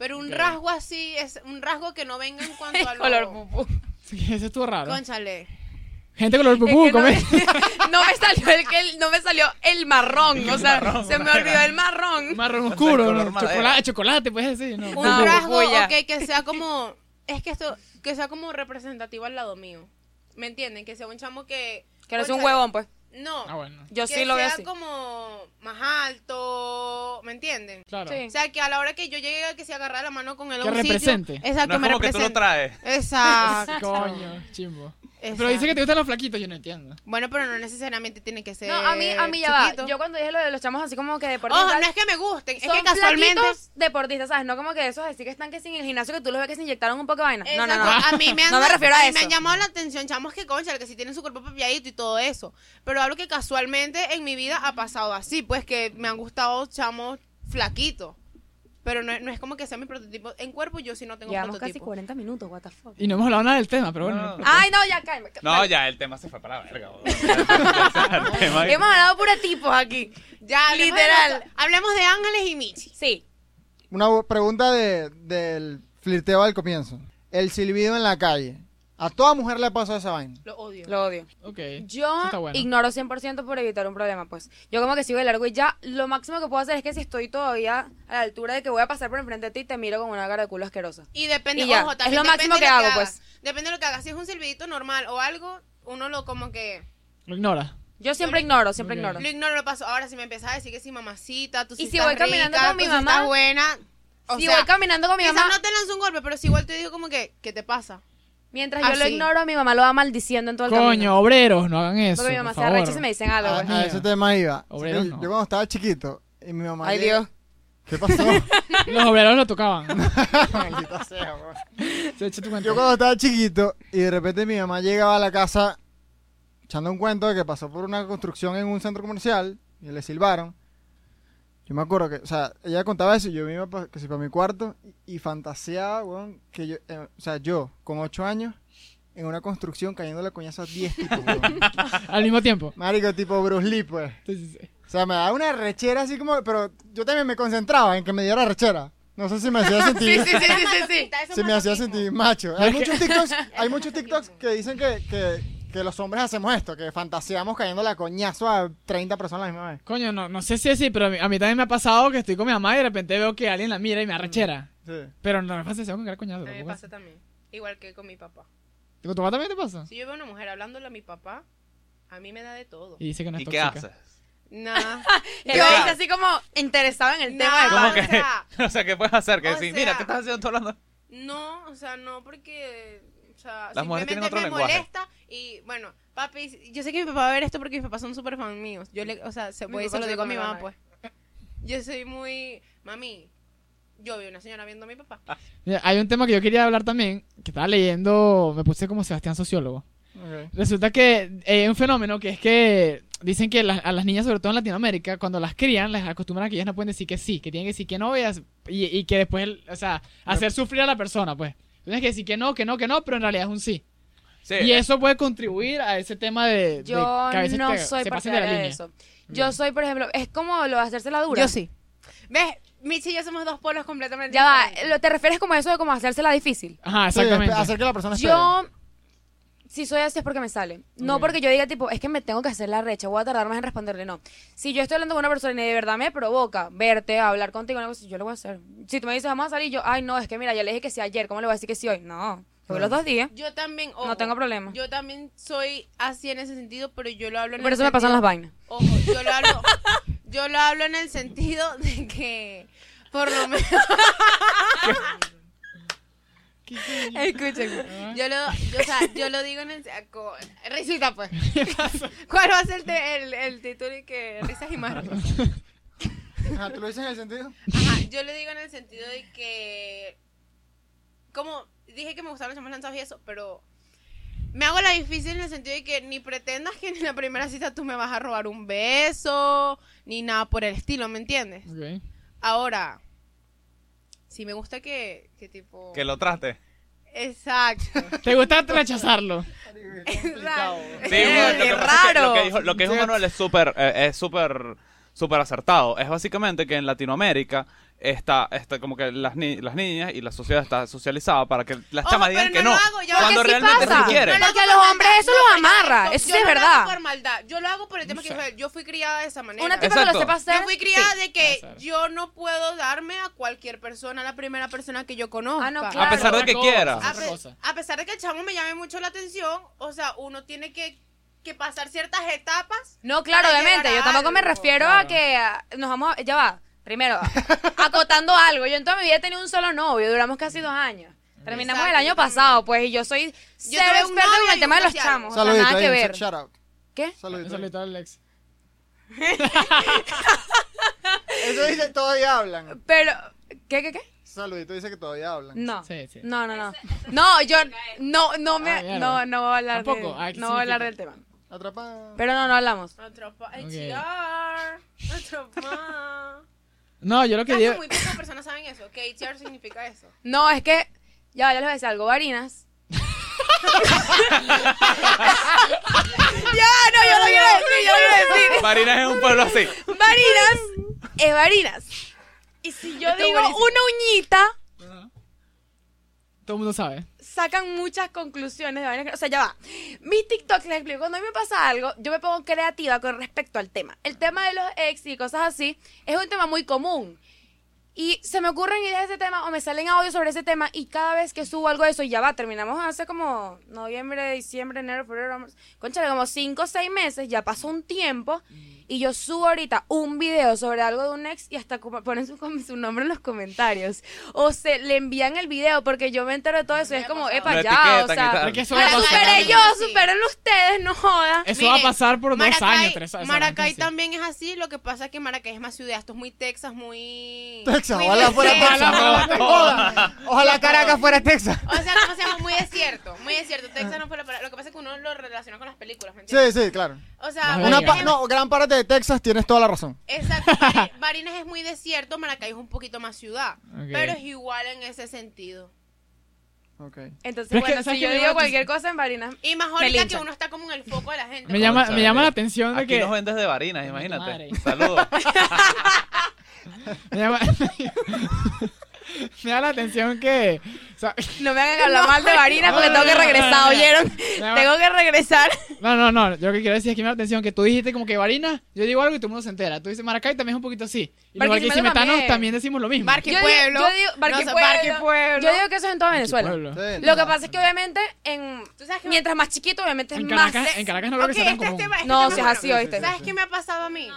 Pero un rasgo así, es un rasgo que no venga en cuanto [laughs] a lo... Color pupú. Sí, Eso estuvo raro. Conchale. Gente color Es pupú, que no, come. me, [laughs] no me salió el, que el- no me salió el marrón. O sea, marrón, se me olvidó el marrón. [laughs] Marrón O sea, oscuro, ¿no? chocolate, chocolate, puedes decir, ¿no? Un No, rasgo, puya. ok, que sea como, es que esto, que sea como representativo al lado mío. ¿Me entienden? Que sea un chamo que... Que eres un conchale, huevón, pues. No. Ah, bueno. Yo que sí lo veo sea así. como más alto, ¿me entienden? Claro. Sí. O sea, que a la hora que yo llegue a que se agarra la mano con él a Que sitio- represente. exacto, no me es como que tú lo represente. traes. Exacto. [laughs] Coño, chimbo. Pero dice que te gustan los flaquitos, yo no entiendo. Bueno, pero no necesariamente tiene que ser No, a mí, a mí ya chiquito. va. Yo cuando dije lo de los chamos así como que deportistas. Ojo, no es que me gusten, es son que casualmente... deportistas, ¿sabes? No como que esos así que están que sin el gimnasio que tú los ves que se inyectaron un poco de vaina. No, no, no. A mí me [laughs] han, No me refiero a eso. me han llamado la atención chamos que concha, que si tienen su cuerpo papiadito y todo eso. Pero hablo que casualmente en mi vida ha pasado así, pues que me han gustado chamos flaquitos. Pero no, es- no es como que sea mi prototipo. En cuerpo yo sí no tengo Llevamos casi prototipo. 40 minutos, what the fuck. Y no hemos hablado nada del tema, pero bueno. No. no. Ay, no, ya cállate. No, ya el tema se fue para la verga. [laughs] tema- Hemos hablado pura tipos aquí. Ya, Literal. de. Hablemos de Ángeles y Michi. Sí. Una pregunta de, del flirteo al comienzo. El silbido en la calle. A toda mujer le pasó esa vaina. Lo odio. Lo odio. Ok. Yo bueno. ignoro 100% por evitar un problema, pues. Yo como que sigo de largo y ya lo máximo que puedo hacer es que si estoy todavía a la altura de que voy a pasar por enfrente de ti, te miro con una cara de culo asquerosa. Y depende, Y ya, ojo, es también lo depende máximo que lo hago, pues. Depende de lo que hagas. Si es un silbidito normal o algo, uno lo como que Lo ignora. Yo siempre ignoro, siempre ignoro. lo ignoro, lo paso. Ahora si me empiezas a decir que si mamacita, tú sí Y si estás voy caminando rica, con mi tú sí mamá, estás buena. O si sea, voy caminando con mi quizás mamá, no te lanzo un golpe, pero si igual te digo como que, ¿qué te pasa? Mientras yo lo así. ignoro, mi mamá lo va maldiciendo en todo el Coño, camino. obreros, no hagan eso. Porque mi mamá por se arrecha y favor. se me dicen algo, A, ese tema iba. Obreros yo, no. yo cuando estaba chiquito y mi mamá... Ay, llega- Dios. ¿Qué pasó? [laughs] Los obreros lo tocaban. [laughs] Maldita sea, weón. Se echa tu cuenta. Yo cuando estaba chiquito y de repente mi mamá llegaba a la casa echando un cuento de que pasó por una construcción en un centro comercial y le silbaron. Yo me acuerdo que, o sea, ella contaba eso y yo me iba pa- que si para mi cuarto y, y fantaseaba, weón, que yo, eh, o sea, yo con ocho años en una construcción cayéndole coñazo a 10 tipos, weón. [laughs] Al mismo tiempo. Marico, tipo Bruce Lee, pues. Sí, sí, sí. O sea, me daba una rechera así como, pero yo también me concentraba en que me diera rechera. No sé si me hacía [laughs] sentir... Sí, sí, sí, sí, [laughs] sí, Se me hacía sentir macho. Hay muchos TikToks, hay muchos TikToks que dicen que, que, que los hombres hacemos esto, que fantaseamos cayendo la coñazo a 30 personas a la misma vez. Coño, no, no sé si es así, pero a mí, a mí también me ha pasado que estoy con mi mamá y de repente veo que alguien la mira y me arrechera. Sí. Pero no me pasa con cara coñazo. A mí me pasa también. Igual que con mi papá. es- ¿Con tu mamá también te pasa? Si yo veo a una mujer hablándole a mi papá, a mí me da de todo. Y dice que no es ¿Y qué haces? Nada. Yo [laughs] dice así como interesado en el tema Nada, ¿Cómo que? sea, [laughs] O sea, ¿qué puedes hacer? Que sea- mira, ¿qué estás haciendo tú hablando? No, o sea, no porque... O sea, Las mujeres tienen otro me lenguaje. molesta y bueno, papi, yo sé que mi papá va a ver esto porque mis papás son súper fan míos. Yo le, o sea, se puede, se lo digo a mi mamá, pues. yo soy muy, mami, yo vi una señora viendo a mi papá. Mira, Hay un tema que yo quería hablar también, que estaba leyendo, me puse como Sebastián sociólogo. Resulta que eh, hay un fenómeno que es que dicen que las- a las niñas, sobre todo en Latinoamérica, cuando las crían, les acostumbran a que ellas no pueden decir que sí, que tienen que decir que no y, as- y, y que después, o sea, hacer sufrir a la persona, pues. Tienes que decir que no, que no, que no, pero en realidad es un sí. Sí, Y eh, eso puede contribuir a ese tema de, de Yo que a veces no te- soy se pasen de la de línea. eso. Yo soy, por ejemplo, es como lo de hacerse la dura. Yo sí. ¿Ves? Michi y yo somos dos polos completamente Ya va, diferentes. te refieres como a eso de como hacerse la difícil. Ajá, Sí, exactamente. hacer que la persona espere. Si soy así es porque me sale. No porque yo diga, tipo, es que me tengo que hacer la recha, voy a tardar más en responderle, no. Si yo estoy hablando con una persona y de verdad me provoca verte, hablar contigo, algo así, yo lo voy a hacer. Si tú me dices, vamos a salir, yo, ay, no, es que mira, ya le dije que sí ayer, ¿cómo le voy a decir que sí hoy? No, fue los dos días. Yo también, ojo, No tengo problema. Yo también soy así en ese sentido, pero yo lo hablo en Por el eso me pasan las vainas. Ojo, yo lo hablo, yo lo hablo en el sentido de que, por lo menos, [laughs] [laughs] Escúchenme. yo lo, yo, o sea, yo lo digo en el, co- risita pues. [laughs] [laughs] ¿Cuál va a ser el, el, el título y que risas y más risas? [laughs] Ajá, ¿Tú lo dices en el sentido? Ajá, yo le digo en el sentido de que, como dije que me gustaban los chamos lanzados y eso, pero me hago la difícil en el sentido de que ni pretendas que en la primera cita tú me vas a robar un beso, ni nada por el estilo, ¿me entiendes? Ok. Ahora, si me gusta que, que tipo... que lo trate. Exacto. ¿Te gusta rechazarlo? Exacto. Sí, bueno, lo qué que pasa es que raro. lo que dijo, lo que dijo Manuel es súper eh, es súper súper acertado. Es básicamente que en Latinoamérica está, está como que las, ni- las niñas y la sociedad está socializada para que las chamas digan que no no. lo hago, ya cuando sí realmente pasa. no quieren. No lo Porque a los hombres eso no, los amarra, eso sí yo es no lo verdad. hago por maldad. Yo lo hago por el tema No que sé. yo, yo fui criada de esa manera. Una tipa que lo sepa hacer. Yo fui criada sí. de que yo no puedo darme a cualquier persona, a la primera persona que yo conozca. Ah, no, A pesar de que quiera. A, pe- pesar de que el chamo me llame mucho la atención, o sea, uno tiene que, que pasar ciertas etapas. No, claro, obviamente. Yo tampoco me refiero a que ah, nos vamos a... Ya va. Primero, acotando algo. Yo en toda mi vida he tenido un solo novio. Duramos casi dos años. Terminamos Exacto, el año pasado, pues, y yo soy Yo cero experta con el tema de los chamos. O sea, Saludito nada ahí, que ver. shout out. ¿Qué? Saludito. Saludito al Alex. [laughs] Eso dice todavía hablan. Pero, ¿qué, qué, qué? Saludito dice que todavía hablan. No. Sí, sí. No, no, no. No, yo no, no me, Ah, no, no voy a hablar Tampoco. de, Ah, ¿qué no voy a hablar del tema. Atrapa. Pero no, no hablamos. Atropa, Ok. HR, atropa. [laughs] No, yo lo que digo... muy pocas personas saben eso, que HR significa eso. No, es que, ya, ya les voy a decir algo, Varinas. [laughs] ya, no, yo lo quiero decir, yo lo quiero decir. Marinas es un pueblo así. Varinas es Varinas. Y si yo Esto es digo buenísimo. una uñita, Todo el mundo sabe. Sacan muchas conclusiones de vainas O sea, ya va. Mis TikToks les explico. Cuando a mí me pasa algo, yo me pongo creativa con respecto al tema. El tema de los ex y cosas así es un tema muy común. Y se me ocurren ideas de ese tema o me salen audios sobre ese tema y cada vez que subo algo de eso, ya va, terminamos hace como noviembre, diciembre, enero, febrero, conchale, como cinco o seis meses, ya pasó un tiempo y yo subo ahorita un video sobre algo de un ex y hasta ponen su, com- su nombre en los comentarios. O se le envían el video porque yo me entero de todo eso y es como, epa, ya, o sea. Es que eso me va a la pasar. superé yo, superen ustedes, no jodas. Eso va a pasar por dos Maracay- años, tres años. Maracay también es así, lo que pasa es que Maracay es más ciudad, esto es muy Texas, muy... Texas, muy ojalá fuera. Texas. Ojalá, ojalá, [laughs] ojalá Caracas fuera Texas. O sea, ¿cómo se llama? Muy desierto, muy desierto. Texas no fue la palabra. Lo que pasa es que uno lo relaciona con las películas, ¿me entiendes? Sí, sí, claro. O sea, Una pa- no, gran parte de Texas tienes toda la razón. Exacto. Barinas [laughs] es muy desierto, Maracay es un poquito más ciudad. Ok. Pero es igual en ese sentido. Ok. Entonces, Pero es que, bueno, ¿sabes si qué yo me digo llama la cualquier cosa en Varinas, Y más ahorita que linchan. uno está como en el foco de la gente. Me llama, me llama la atención de Aquí que... nos vendes de Varinas, imagínate. madre. Saludos. [laughs] Me llama... [laughs] [laughs] me llama la atención que... o sea, [laughs] no me hagan hablar [laughs] mal de Varinas porque tengo que regresar, ¿oyeron? Tengo que regresar. No, no, no. Yo lo que quiero decir es que me llama la atención que tú dijiste como que Varina, yo digo algo y todo el mundo se entera. Tú dices Maracay también es un poquito así. Y los barquisimetanos también. también. decimos lo mismo. Barqui- pueblo. Yo digo, No Barqui pueblo. Pueblo. Yo digo que eso es en toda Venezuela. Sí. Lo que pasa es que obviamente en ¿Tú sabes qué me- mientras más chiquito obviamente es En más en Caracas no creo que sea tan este es común. tema- este No, si es así, ¿oíste? ¿Sabes qué me ha pasado a mí?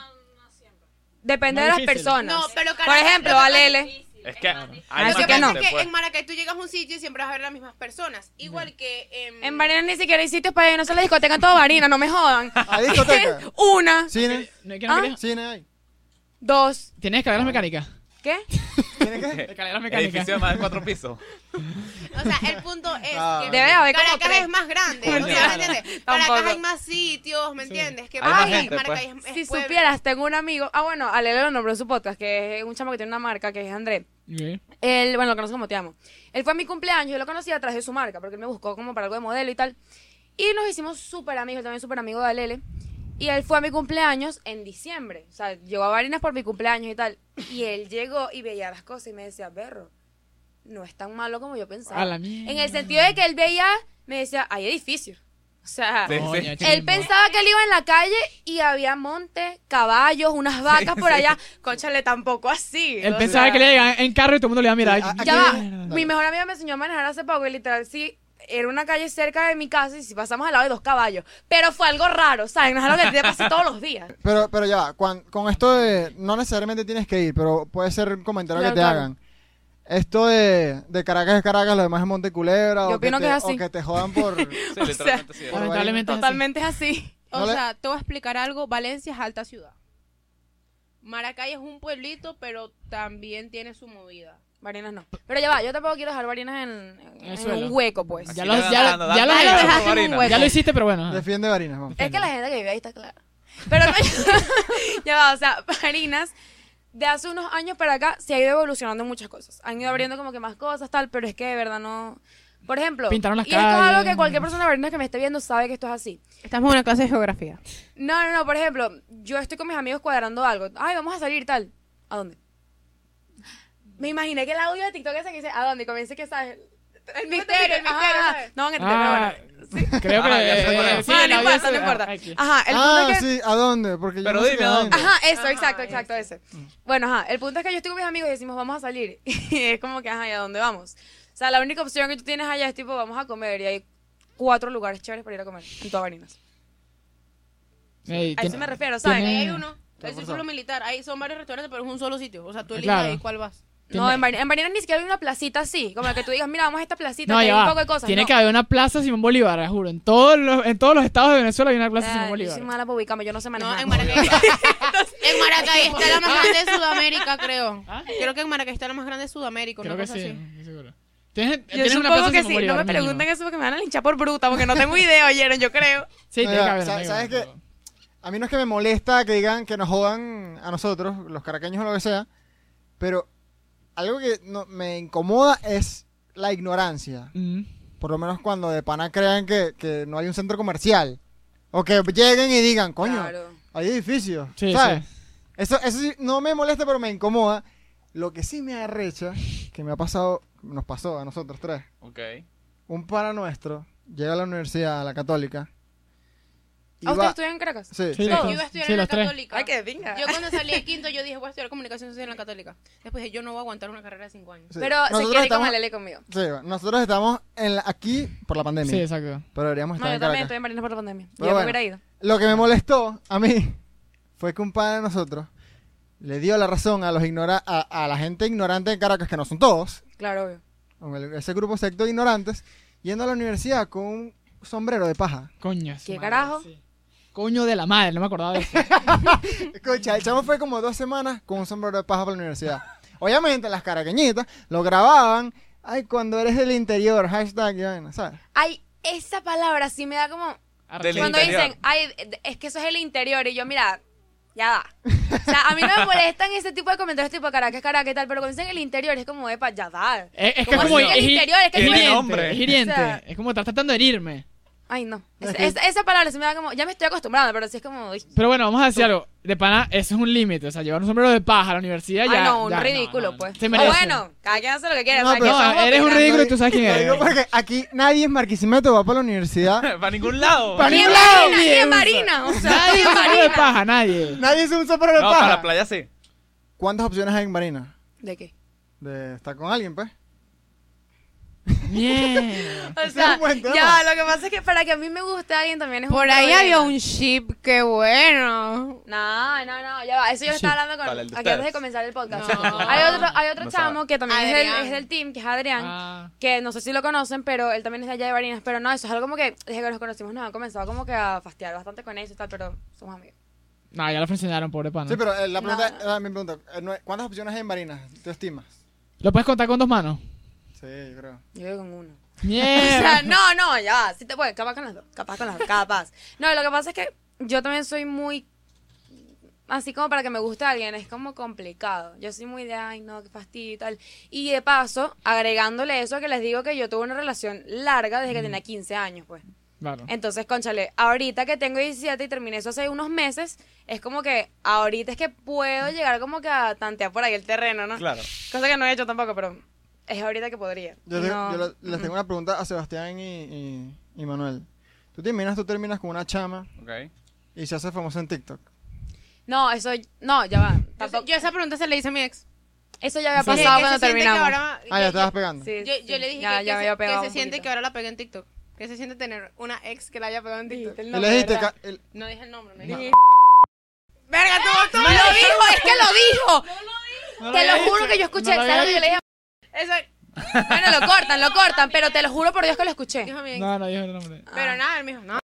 depende No de las difícil. personas. No, pero Por ejemplo, Alele. Es que hay que no. es que pues. en Maracay tú llegas a un sitio y siempre vas a ver las mismas personas. Igual que en... En Varinas ni siquiera hay sitios para ir, no se la discoteca en todo Varinas, no me jodan. [laughs] ¿Hay discoteca? [laughs] Una. ¿Cine? No, es que no Ah. ¿Cine hay? Dos. ¿Tienes escaleras mecánicas? ¿Qué? [laughs] Escaleras mecánicas. Edificio de más de cuatro pisos. O sea, el punto es Ah. que Debe haber como Caracas tres. es más grande. O sea, Mentira. ¿me entiendes? [laughs] Tampoco. Caracas hay más sitios, ¿me entiendes? Que Hay más Maracay- gente, Maracay pues. es- es Si pueblo. supieras, tengo un amigo. Ah, bueno, Ale lo nombró en su podcast, que es un chamo que tiene una marca, que es André. Ok. Él, bueno, lo conozco como te amo. Él fue a mi cumpleaños, yo lo conocí a través de su marca, porque él me buscó como para algo de modelo y tal. Y nos hicimos súper amigos, él también súper amigo de Alele. Y él fue a mi cumpleaños en diciembre. O sea, llegó a Barinas por mi cumpleaños y tal. Y él llegó y veía las cosas y me decía, berro, no es tan malo como yo pensaba. A la mierda. En el sentido de que él veía, me decía, hay edificios. O sea, Sí, sí. él pensaba que él iba en la calle y había monte, caballos, unas vacas por allá. Conchale, tampoco así. Él pensaba sea, que le iba en carro y todo el mundo le iba a mirar. Ya va. Mi mejor amiga me enseñó a manejar hace poco y literal sí. Era una calle cerca de mi casa y si pasamos al lado de dos caballos. Pero fue algo raro, ¿sabes? No es algo que te pasa todos los días. [laughs] Pero, pero ya con, esto de. No necesariamente tienes que ir, pero puede ser un comentario Claro, que te claro. hagan. Esto de, de Caracas es Caracas, lo demás es Monteculebra. Yo o, que opino te, que es así. o que te jodan por. [laughs] Sí, literalmente sí. por Lamentablemente es así. Totalmente es así. O No le- sea, te voy a explicar algo. Valencia es alta ciudad. Maracay es un pueblito, pero también tiene su movida. Barinas no. Pero ya va, yo tampoco quiero dejar Barinas en, un hueco, pues. Ya lo, le ya, ya lo, ya lo dejaste dejaste en un hueco. Ya lo hiciste, pero bueno. Defiende Barinas, vamos. Es que la gente que vive ahí está clara. Pero no, [laughs] ya va, o sea, Barinas, de hace unos años para acá, se ha ido evolucionando en muchas cosas. Han ido abriendo como que más cosas, tal, pero es que de verdad no... Por ejemplo, Pintaron las y esto es algo que cualquier persona de Barinas que me esté viendo sabe que esto es así. Estamos en una clase de geografía. No, no, no, por ejemplo, yo estoy con mis amigos cuadrando algo. Ay, vamos a salir tal. ¿A dónde? Me imaginé que el audio de TikTok ese que dice, ¿a dónde? Y comienza que sabes. El misterio, el misterio, ¿sabes? No van a entender, Ah, bueno. creo que Ah, eh, es. sí, el no importa, no importa. ah. Ajá, el ah, punto es que... sí, ¿a dónde? Porque yo Pero no sé dime, ¿a dónde? Ajá, eso, Ajá, exacto, exacto, ese. Bueno, ajá, el punto es que yo estoy con mis amigos y decimos, vamos a salir. [laughs] Y es como que, ajá, ¿y a dónde vamos? O sea, la única opción que tú tienes allá es tipo, vamos a comer y hay cuatro lugares chéveres para ir a comer en todas Barinas. Ey, A eso me refiero, ¿sabes? tiene- Ahí hay uno. Está El círculo militar. Ahí son varios restaurantes, pero es un solo sitio. O sea, tú eliges Claro. ahí cuál vas. No, en, Barinas ni siquiera hay una placita así, como la que tú digas, mira, vamos a esta placita, No, que hay un va. poco de cosas. Tiene no. que haber una plaza Simón Bolívar, te juro. En todos los, en todos los estados de Venezuela hay una plaza Simón yo Bolívar. soy mala para ubicarme, yo no sé manejar. No, en Maracay. [laughs] en Maracay está la más grande de [laughs] Sudamérica, creo. ¿Ah? Creo que en Maracay está la más grande de Sudamérica. Creo una que cosa sí, así. seguro. ¿Tienes, Yo tienes una supongo que sí. No me mínimo. pregunten eso porque me van a linchar por bruta, porque no tengo idea, oyeron, yo creo. Sí, No, tiene ya, que haber. sa- tiene que ¿sabes haber, qué? A mí no es que me molesta que digan que nos jodan a nosotros, los caraqueños o lo que sea, pero algo que no, me incomoda es la ignorancia. Mm. Por lo menos cuando de pana crean que, que no hay un centro comercial. O que lleguen y digan, coño, Claro. hay edificios. Sí, ¿sabes? sí. Eso, eso sí, no me molesta, pero me incomoda. Lo que sí me arrecha, que me ha pasado, nos pasó a nosotros tres. Ok. Un pana nuestro llega a la universidad, a la católica. ¿A ustedes estudian en Caracas? Sí, Sí, Yo los- iba a estudiar sí, en la católica. Ay, qué pinga. Yo cuando salí de quinto, yo dije, voy a estudiar comunicación social en la católica. Después dije, yo no voy a aguantar una carrera de cinco años. sí. Pero se Nosotros quiere ir con estamos- conmigo. Sí, nosotros estamos en la- aquí por la pandemia. Sí, exacto. pero deberíamos No, estar yo en también Caracas. estoy en Barinas por la pandemia. Pero yo me bueno. hubiera ido. Lo que me molestó a mí [laughs] fue que un padre de nosotros le dio la razón a los ignora a, a la gente ignorante de Caracas, que no son todos, Claro, obvio. el- ese grupo secto de ignorantes, yendo a la universidad con un sombrero de paja. Coño. ¿Qué madre, carajo? sí. Coño de la madre, no me acordaba de eso. [laughs] Escucha, el chamo fue como dos semanas con un sombrero de paja para la universidad. Obviamente las caraqueñitas lo grababan. Ay, cuando eres del interior, hashtag, vaina, ¿sabes? Ay, esa palabra sí me da como... Del Cuando interior. dicen, ay, es que eso es el interior. Y yo, mira, ya da. O sea, a mí no me molestan ese tipo de comentarios tipo Caracas, Caracas tal. Pero cuando dicen el interior es como, epa, ya da. Es, es que es ¿Cómo como. que el es- interior? Es que es hiriente. Es hiriente. O sea- es como estás tratando de herirme. Ay, no. Es Esa, que- esa- esa palabra se me da como... Ya me estoy acostumbrada, pero sí es como... uy. Pero bueno, vamos a decir algo. De pana, eso es un límite. O sea, llevar un sombrero de paja a la universidad ya. Ay, no, un ya, ridículo, no, no. pues. Se O merece. bueno, cada quien hace lo que quiere. No, o sea, pero- que No, estamos eres un ridículo y tú sabes quién Lo eres. digo porque aquí nadie en Marquisimeto va para la universidad. [laughs] Para ningún lado. Pa' Ni en ningún lado, Marina, ni en Marina. O sea, Nadie usa en sombrero de paja, nadie. nadie es un sombrero de No, paja. para la playa sí. ¿Cuántas opciones hay en Marina? ¿De qué? De estar con alguien, pues. Mierda. [laughs] O sea, un ya, lo que pasa es que para que a mí me guste alguien también es un Por ahí problema. había un ship, qué bueno. No, no, no, ya va. Eso yo lo Sí. estaba hablando con. ¿Cuál, el de Aquí antes de comenzar el podcast. No. Hay otro, hay otro No chamo sabe. que también es del, es del team, que es Adrián. Ah, Que no sé si lo conocen, pero él también es de allá de Barinas. Pero no, eso es algo como que desde que nos conocimos nos han comenzado como que a fastidiar bastante con eso y tal, pero somos amigos. No, ya lo enseñaron, pobre pana. Sí, pero eh, la pregunta, No. eh, mi pregunta, eh, ¿cuántas opciones hay en Marinas? ¿Tú estimas? ¿Lo puedes contar con dos manos? Sí, yo creo. Yo voy con uno. O Mierda. sea, no, no, ya, sí te puedes, capaz con las dos, capaz con las dos, capaz. No, lo que pasa es que yo también soy muy, así como para que me guste alguien, es como complicado. Yo soy muy de, ay, no, qué fastidio y tal. Y de paso, agregándole eso que les digo que yo tuve una relación larga desde que tenía 15 años, pues. Claro. Entonces, conchale, ahorita que tengo 17 y terminé eso hace unos meses, es como que ahorita es que puedo llegar como que a tantear por ahí el terreno, ¿no? Claro. Cosa que no he hecho tampoco, pero es ahorita que podría. Yo, te- no- les tengo una pregunta a Sebastián y, y, y Manuel. ¿Tú te imaginas, tú terminas con una chama Ok. y se hace famosa en TikTok? No, eso, no, ya va. Yo, Tampoco- yo esa pregunta se le hice a mi ex. Eso ya había Sí. pasado cuando terminamos. ahora- Ah, ya estabas pegando. Sí, Yo, sí, yo le dije ya, que, ya que se, había pegado que se siente que ahora la pegué en TikTok. Que se siente tener una ex que la haya pegado en TikTok. Dijiste el nombre, le dijiste, ¿verdad? ca- el- No dije el nombre, no Di- dije Verga, tú, tú ¡No lo dijo! ¡Es que lo dijo! No Te había lo juro que yo escuché. Lo ¿Sabes lo que yo le dije? Eso, Bueno, lo cortan, lo cortan, pero te lo juro por Dios que lo escuché. dijo mi ex. No, no dijo el nombre. Pero Ah. nada, él me dijo, no.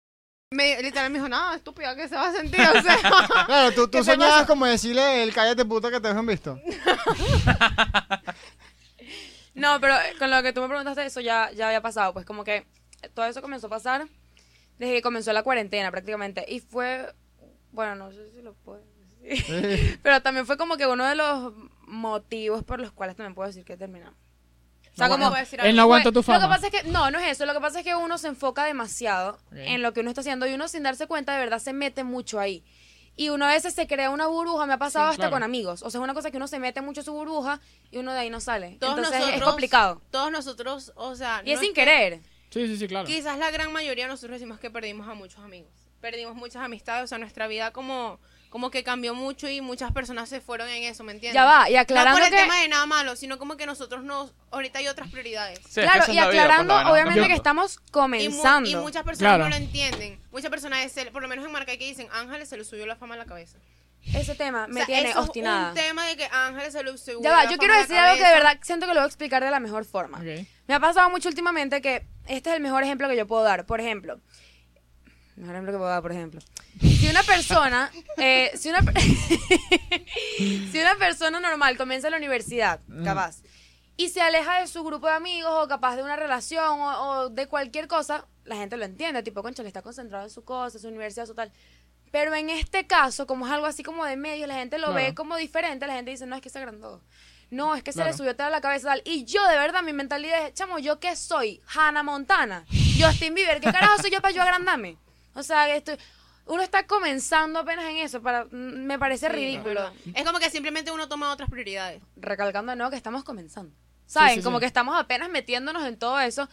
Me, literal me dijo, no, estúpida, ¿qué se va a sentir? O sea, [laughs] Claro, tú, tú [laughs] ¿Qué te soñabas pasa? como decirle el cállate puta que te dejan visto. [laughs] No, pero eh, con lo que tú me preguntaste, eso ya, ya había pasado. Pues como que todo eso comenzó a pasar desde que comenzó la cuarentena prácticamente. Y fue, bueno, no sé si lo puedo decir. Sí. Pero también fue como que uno de los motivos por los cuales también puedo decir que terminamos. O sea, No como... decir Él no aguanta tu Lo que fama. pasa es que, no, no es eso. Lo que pasa es que uno se enfoca demasiado Ok. en lo que uno está haciendo y uno sin darse cuenta de verdad se mete mucho ahí. Y uno a veces se crea una burbuja, me ha pasado Sí, hasta claro. con amigos. O sea, es una cosa que uno se mete mucho en su burbuja y uno de ahí no sale. todos Entonces nosotros, es complicado. Todos nosotros, o sea, Y es no sin que- querer. Sí, sí, sí, claro. Quizás la gran mayoría de nosotros decimos que perdimos a muchos amigos. Perdimos muchas amistades, o sea, nuestra vida como, como que cambió mucho y muchas personas se fueron en eso, ¿me entiendes? Ya va, y No aclarando por el que... tema de nada malo, sino como que nosotros nos, ahorita hay otras prioridades. Sí, es que claro, y vida, pues, aclarando, obviamente que estamos Y, mu- comenzando. y muchas personas Claro. no lo entienden. Muchas personas, es el- por lo menos en Marca, que dicen, Ángeles se le subió la fama a la cabeza. Ese tema me O sea, tiene eso obstinada. Es un tema de que Ángeles se le subió Ya va, la yo quiero decir algo que de verdad siento que lo voy a explicar de la mejor forma. Me ha pasado mucho últimamente que este es el mejor ejemplo que yo puedo dar. Por ejemplo, mejor ejemplo que puedo dar, por ejemplo. Si una persona, eh, si, una, [laughs] si una persona normal comienza la universidad, capaz, y se aleja de su grupo de amigos o capaz de una relación o, o de cualquier cosa, la gente lo entiende, tipo, concha, le está concentrado en su cosa, su universidad, su tal. Pero en este caso, como es algo así como de medio, la gente lo Claro. ve como diferente, la gente dice, no, es que se agrandó. No, es que se Claro. le subió tal a la cabeza tal. Y yo, de verdad, mi mentalidad es, chamo, ¿yo qué soy? Hannah Montana. Justin Bieber. ¿Qué carajo soy yo para yo agrandarme? O sea, esto, uno está comenzando apenas en eso. Para, mm, me parece Sí, ridículo. es como que simplemente uno toma otras prioridades. Recalcando de nuevo que estamos comenzando. ¿Saben? sí, como sí. que estamos apenas metiéndonos en todo eso.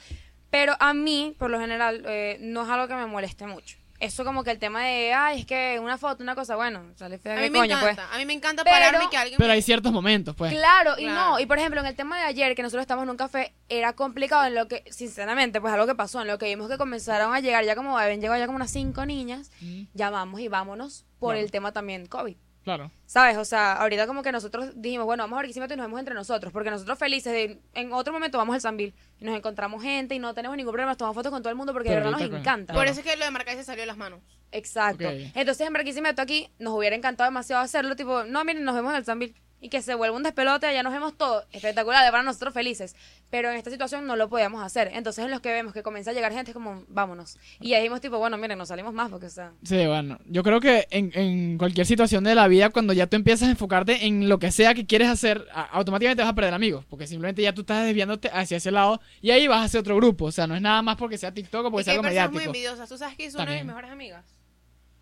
Pero a mí, por lo general, eh, no es algo que me moleste mucho. Eso como que el tema de, ay, es que una foto, una cosa, bueno, sale fea A mí me coño, pues. encanta. A mí me encanta Pero- pararme y que alguien Pero me- hay ciertos momentos, pues. Claro, y Claro. no, y por ejemplo, en el tema de ayer, que nosotros estamos en un café, era complicado en lo que, sinceramente, pues algo que pasó, en lo que vimos que comenzaron a llegar, ya como habían llegado ya como unas cinco niñas, Mm, ya vamos y vámonos por el tema también COVID. Claro. ¿Sabes? O sea, ahorita como que nosotros dijimos, bueno, vamos a Barquisimeto y nos vemos entre nosotros, porque nosotros felices, de, en otro momento vamos al Sambil y nos encontramos gente y no tenemos ningún problema, nos tomamos fotos con todo el mundo porque de Pero verdad nos con- encanta. Por Claro. eso es que lo de marcar se salió de las manos. Exacto. Entonces en Barquisimeto aquí nos hubiera encantado demasiado hacerlo, tipo, no, miren, nos vemos en el Sambil y que se vuelva un despelote, allá nos vemos todos, espectacular, de para nosotros felices. Pero en esta situación no lo podíamos hacer. Entonces en los que vemos que comienza a llegar gente es como, vámonos. Y ahí dijimos tipo, bueno, miren, nos salimos más porque, o sea, Sí, bueno, yo creo que en, en cualquier situación de la vida, cuando ya tú empiezas a enfocarte en lo que sea que quieres hacer, a- automáticamente vas a perder amigos, porque simplemente ya tú estás desviándote hacia ese lado y ahí vas hacia otro grupo. O sea, no es nada más porque sea TikTok o Y porque que sea algo muy mediático. envidiosas. Tú sabes que es una de mis mejores amigas.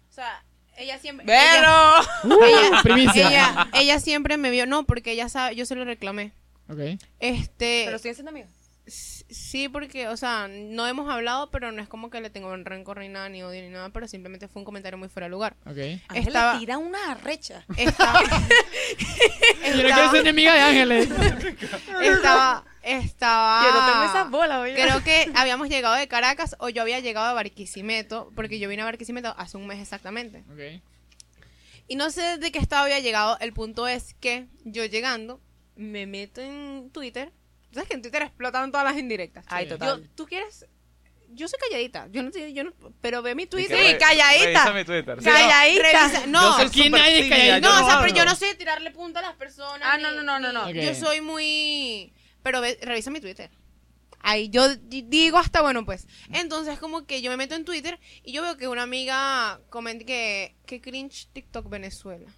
O sea, ella siempre... ¡Pero! Uh, primicia. Ella, ella siempre me vio... No, porque ella sabe... Yo se lo reclamé. Ok. Este... Pero siguen siendo amigos. Sí, porque, o sea, no hemos hablado, pero no es como que le tengo un rencor ni nada, ni odio ni nada, pero simplemente fue un comentario muy fuera de lugar. Ok. Estaba- le tira una recha. Estaba... No quiero ser enemiga de Ángeles. [laughs] estaba... Estaba... Yo no tengo esas bolas, oye. Creo que [laughs] habíamos llegado de Caracas o yo había llegado de Barquisimeto, porque yo vine a Barquisimeto hace un mes exactamente. Ok. Y no sé de qué estado había llegado. El punto es que yo llegando, me meto en Twitter. ¿Sabes que en Twitter explotan todas las indirectas? Ay, Sí. total. Yo, ¿tú quieres yo soy calladita. Yo no, yo no, pero ve mi Twitter. Sí, calladita. revisa mi Twitter. Sí, Calladita. Revisa- Yo no, soy nadie es calladito. no, yo o sea, pero yo no sé tirarle punta a las personas. Ah, ni- no, no, no, no, no. Yo soy muy... Pero ve- revisa mi Twitter. Ahí yo di- digo hasta, bueno, pues. Entonces, como que yo me meto en Twitter y yo veo que una amiga comenta que... Que cringe TikTok Venezuela.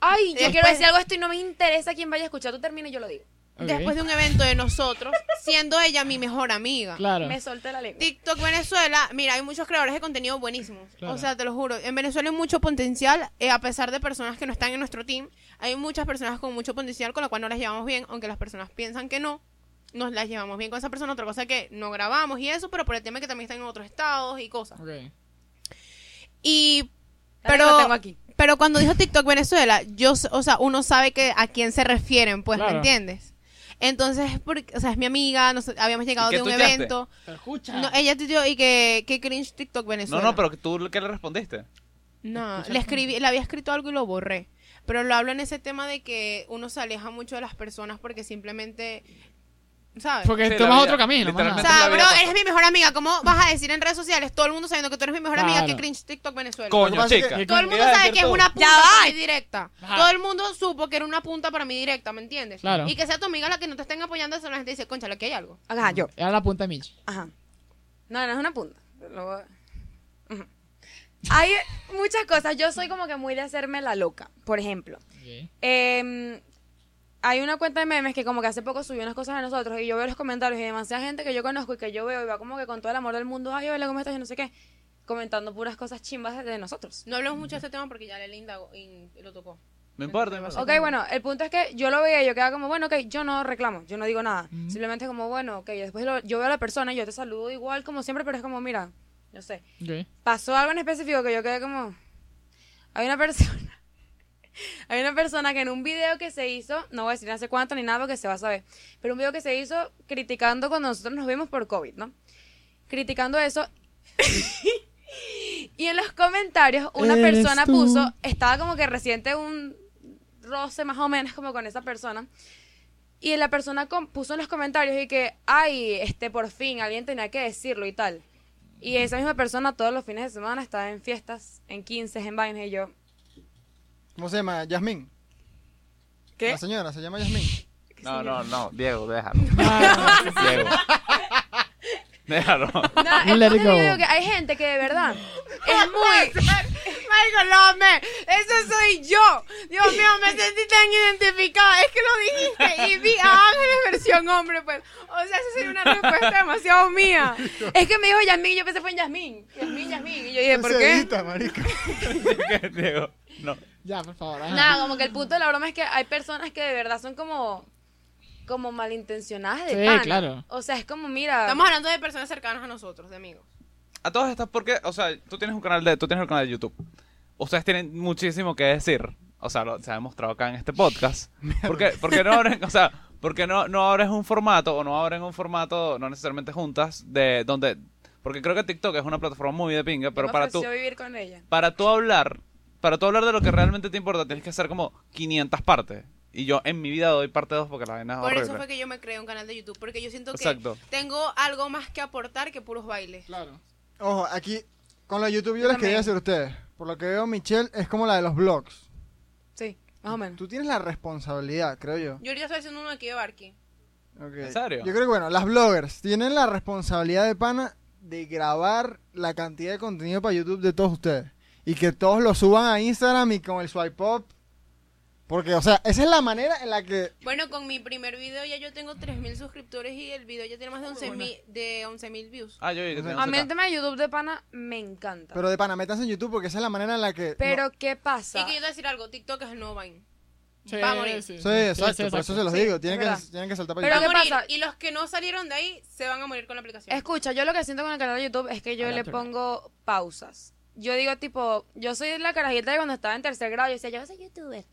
Ay, yo Después- quiero decir algo esto y no me interesa quién vaya a escuchar. Tú termina y yo lo digo. Después de un evento de nosotros, [laughs] siendo ella mi mejor amiga. Claro. Me solté la lengua. TikTok Venezuela, mira, hay muchos creadores de contenido buenísimos. Claro. O sea, te lo juro. En Venezuela hay mucho potencial, eh, a pesar de personas que no están en nuestro team. Hay muchas personas con mucho potencial con las cuales no las llevamos bien, aunque las personas piensan que no. Nos las llevamos bien con esa persona. Otra cosa es que no grabamos y eso, pero por el tema que también están en otros estados y cosas. Ok. Y. Pero. lo tengo aquí. Pero cuando dijo TikTok Venezuela, yo, o sea, uno sabe que a quién se refieren, pues, Claro. ¿me entiendes? Entonces, porque, o sea, es mi amiga, nos, habíamos llegado de un tuiteaste? evento. Pero escucha. No, ella tuiteó y que, que cringe TikTok No, Venezuela. no, pero tú qué le respondiste. No, le escribí, le había escrito algo y lo borré. Pero lo hablo en ese tema de que uno se aleja mucho de las personas porque simplemente, ¿sabes? Porque Sí, la tomas vida, otro camino, más o literalmente. sea, la vida bro, pasa. eres mi mejor amiga. ¿Cómo vas a decir en redes sociales todo el mundo sabiendo que tú eres mi mejor amiga Claro. que cringe TikTok Venezuela? Lo que Coño, pasa es chica. que- Todo el mundo ¿Qué ibas a sabe decir que es una punta Ya para mi directa. Ajá. Todo el mundo supo que era una punta para mi directa, ¿me entiendes? Claro. Y que sea tu amiga la que no te estén apoyando, eso la gente dice, concha, aquí hay algo. Ajá, yo. Era la punta de Mitch. Ajá. No, no es una punta. Lo voy a- Ujú. Hay muchas cosas. Yo soy como que muy de hacerme la loca. Por ejemplo, Ok. em, hay una cuenta de memes que como que hace poco subió unas cosas de nosotros y yo veo los comentarios y demasiada gente que yo conozco y que yo veo y va como que con todo el amor del mundo, ay, hola, ¿cómo estás? Y no sé qué, comentando puras cosas chimbas de, nosotros. No hablamos mucho de este tema porque ya Lele indagó y lo tocó. No importa. no Ok, bueno, el punto es que yo lo veía y yo quedaba como, bueno, ok, yo no reclamo, yo no digo nada. Simplemente como, bueno, ok, después lo- yo veo a la persona y yo te saludo igual como siempre, pero es como, mira, no sé. Pasó algo en específico que yo quedé como hay una persona [laughs] hay una persona que en un video que se hizo no voy a decir hace cuánto ni nada porque se va a saber pero un video que se hizo criticando cuando nosotros nos vimos por COVID ¿no? criticando eso [laughs] y en los comentarios una persona tú. puso estaba como que reciente un roce más o menos como con esa persona y la persona puso en los comentarios y que, ay, este, por fin, alguien tenía que decirlo y tal. Y esa misma persona todos los fines de semana estaba en fiestas, en 15, en vainas y yo, ¿Cómo se llama? Yasmín. ¿qué? La señora se llama Yasmín. [laughs] No, no, no. Diego, déjalo. Ah, Diego. Déjalo. No, Let it go. yo digo que hay gente que de verdad [laughs] es muy... [laughs] Michael, no, me, eso soy yo. Dios mío, me sentí tan identificada. Es que lo dijiste y vi a Ángeles versión hombre, pues. O sea, esa sería una respuesta demasiado mía. Es que me dijo Yasmín y yo pensé fue en Yasmín. Yasmín, Yasmín. Y yo dije, ¿por qué? marica. Diego. No. Ya, por favor. ajá. Nada, como que el punto de la broma es que hay personas que de verdad son como... Como malintencionadas de Sí, pana. claro. O sea, es como, mira... Estamos hablando de personas cercanas a nosotros, de amigos. A todas estas, porque, o sea, tú tienes un canal de, tú tienes un canal de YouTube. Ustedes tienen muchísimo que decir. O sea, lo- se ha demostrado acá en este podcast. [laughs] ¿Por qué, por qué no abren, o sea, por qué no, no abres un formato o no abren un formato, no necesariamente juntas, de donde, porque creo que TikTok es una plataforma muy de pinga, pero me para tú, vivir con ella. para tú hablar, para tú hablar de lo que realmente te importa, tienes que hacer como 500 partes. Y yo en mi vida doy parte 2 porque la vaina es Por horrible. eso fue que yo me creé un canal de YouTube, porque yo siento que Exacto. tengo algo más que aportar que puros bailes. Claro. Ojo, aquí con la YouTube yo Yo les quería decir a ustedes. Por lo que veo, Michelle es como la de los blogs. Sí, más o menos. Tú tienes la responsabilidad, creo yo. Yo ahorita estoy haciendo uno aquí de Barky. Ok. ¿En serio? Yo creo que, bueno, las bloggers tienen la responsabilidad de pana de grabar la cantidad de contenido para YouTube de todos ustedes. Y que todos lo suban a Instagram y con el swipe up. Porque, o sea, esa es la manera en la que... Bueno, con mi primer video ya yo tengo 3.000 suscriptores y el video ya tiene más de 11.000 de 11.000 views. Ah, yo A mí el tema de YouTube de pana me encanta. Pero, Pero de pana, métanse en YouTube porque esa es la manera en la que... no- ¿qué pasa? Y que yo te voy a decir algo, TikTok es el nuevo Vine. Sí, Va a morir. sí, Sí, exacto, por eso se los Sí, digo. Tienen que, tienen que saltar para Pero YouTube. ¿qué pasa? Y los que no salieron de ahí se van a morir con la aplicación. Escucha, yo lo que siento con el canal de YouTube es que yo le Aleatorio. pongo pausas. Yo digo, tipo, yo soy la carajita de cuando estaba en tercer grado. Yo decía, yo soy youtuber.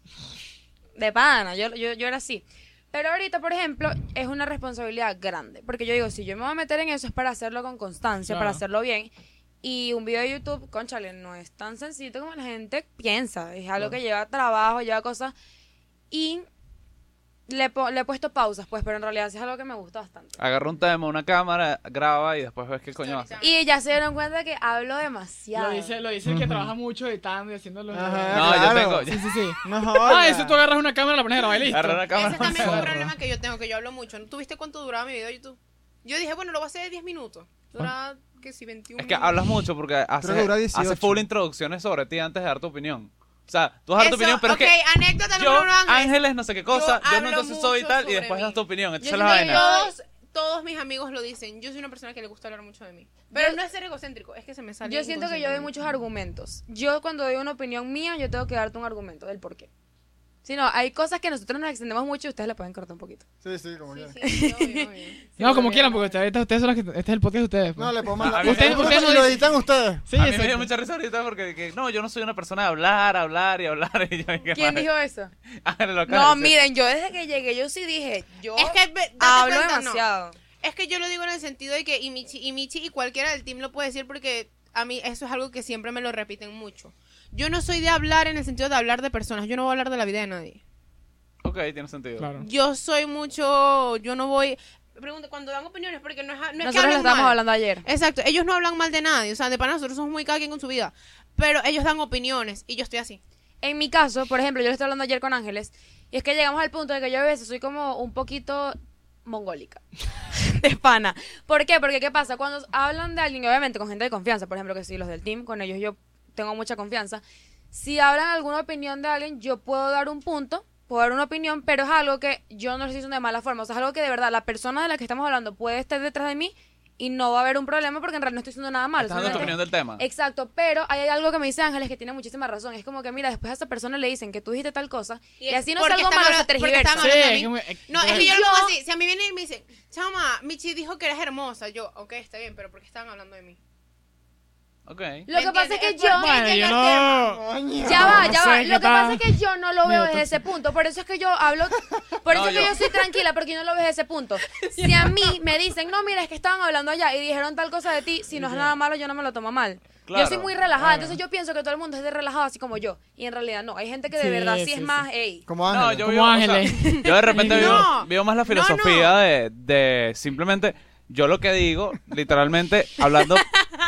De pana, yo, yo, yo era así. Pero ahorita, por ejemplo, es una responsabilidad grande. Porque yo digo, si yo me voy a meter en eso es para hacerlo con constancia, para hacerlo bien. Y un video de YouTube, conchale, no es tan sencillo como la gente piensa. Es algo que lleva trabajo, lleva cosas. Y le, po- le he puesto pausas, pues, pero en realidad sí es algo que me gusta bastante. Agarra un tema, una cámara, graba y después ves qué coño hace. Y ya se dieron cuenta que hablo demasiado. Lo dice, lo dice el que trabaja mucho editando y haciendo los... Ajá. No, claro. yo tengo. Sí, sí, sí. No Ah, eso tú agarras una cámara, la pones a grabar y listo. Agarra una cámara. Ese también es un problema que yo tengo, que yo hablo mucho. ¿Tú viste cuánto duraba mi video de YouTube? Yo dije, bueno, lo voy a hacer de 10 minutos. Dura, que si 21 Es que minutos. hablas mucho porque hace, que dura 18. hace full introducciones sobre ti antes de dar tu opinión. O sea, tú vas a dar tu opinión, pero ok, es que anécdota yo, número uno, Ángeles. Ángeles, no sé qué cosa, yo, no hablo entonces soy mucho tal y después mí. das tu opinión. Entonces Yo la siento que vaina. Todos, todos mis amigos lo dicen. Yo soy una persona que le gusta hablar mucho de mí. Pero Yo- no es ser egocéntrico, es que se me sale. Yo siento que yo doy muchos argumentos. Yo cuando doy una opinión mía, yo tengo que darte un argumento del por qué. Si no, hay cosas que nosotros nos extendemos mucho y ustedes le pueden cortar un poquito. Sí, sí, como Sí, sí, obvio, obvio. [laughs] No, como quieran, porque ustedes, ustedes son los que... Este es el podcast de ustedes. pues. No, le mí- Ustedes, ustedes no ustedes lo dicen- editan ustedes. Sí, a mí me exacto. dio mucha risa ahorita porque que, no, yo no soy una persona de hablar, hablar y hablar. [laughs] Y yo, ¿qué ¿Quién madre? dijo eso? [laughs] Acaba No, miren, yo desde que llegué, yo sí dije, yo Es que hablo cuenta, no. demasiado. Es que yo lo digo en el sentido de que y Michi, y Michi y cualquiera del team lo puede decir porque a mí eso es algo que siempre me lo repiten mucho. Yo no soy de hablar en el sentido de hablar de personas, yo no voy a hablar de la vida de nadie. Ok, tiene sentido. Claro. Yo soy mucho, yo no voy, pregunta, cuando dan opiniones, porque no es, no es que Nosotros lo hablen estábamos mal. hablando ayer. Exacto, ellos no hablan mal de nadie, o sea, de para nosotros somos muy cada quien con su vida, pero ellos dan opiniones y yo estoy así. En mi caso, por ejemplo, yo le estaba hablando ayer con Ángeles, y es que llegamos al punto de que yo a veces soy como un poquito mongólica. [laughs] de pana. ¿Por qué? Porque ¿qué pasa? Cuando hablan de alguien, obviamente con gente de confianza, por ejemplo, que sí, los del team, con ellos yo tengo mucha confianza. Si hablan alguna opinión de alguien, yo puedo dar un punto, puedo dar una opinión, pero es algo que yo no lo estoy diciendo de mala forma. O sea, es algo que de verdad la persona de la que estamos hablando puede estar detrás de mí y no va a haber un problema porque en realidad no estoy diciendo nada malo. Estás dando tu opinión del tema. Exacto, pero hay algo que me dice Ángeles que tiene muchísima razón. Es como que, mira, después a esa persona le dicen que tú dijiste tal cosa y, así no es algo malo, se tergiversa. Sí, es eh, No, es que yo lo pongo así. Si a mí vienen y me dicen, chama, Michi dijo que eres hermosa. Yo, ok, está bien, pero ¿por qué estaban hablando de mí? Ok. Lo que pasa es que yo... Bueno, no... Ya va, No ya va. Lo que pasa es que yo no lo veo desde ese punto. Por eso es que yo hablo. Por eso No, es que yo- yo soy tranquila, porque yo no lo veo desde ese punto. [laughs] Si a mí me dicen, no, mira, es que estaban hablando allá y dijeron tal cosa de ti, si no es nada malo, yo no me lo tomo mal. Claro, yo soy muy relajada, claro. entonces yo pienso que todo el mundo es de relajado así como yo. Y en realidad no. Hay gente que de Sí, verdad sí, sí, es sí. más, ey. Como No, Ángel. yo Como vivo, o sea, ángeles. yo de repente [laughs] vivo, No. vivo más la No, filosofía no. De, de simplemente yo lo que digo, literalmente hablando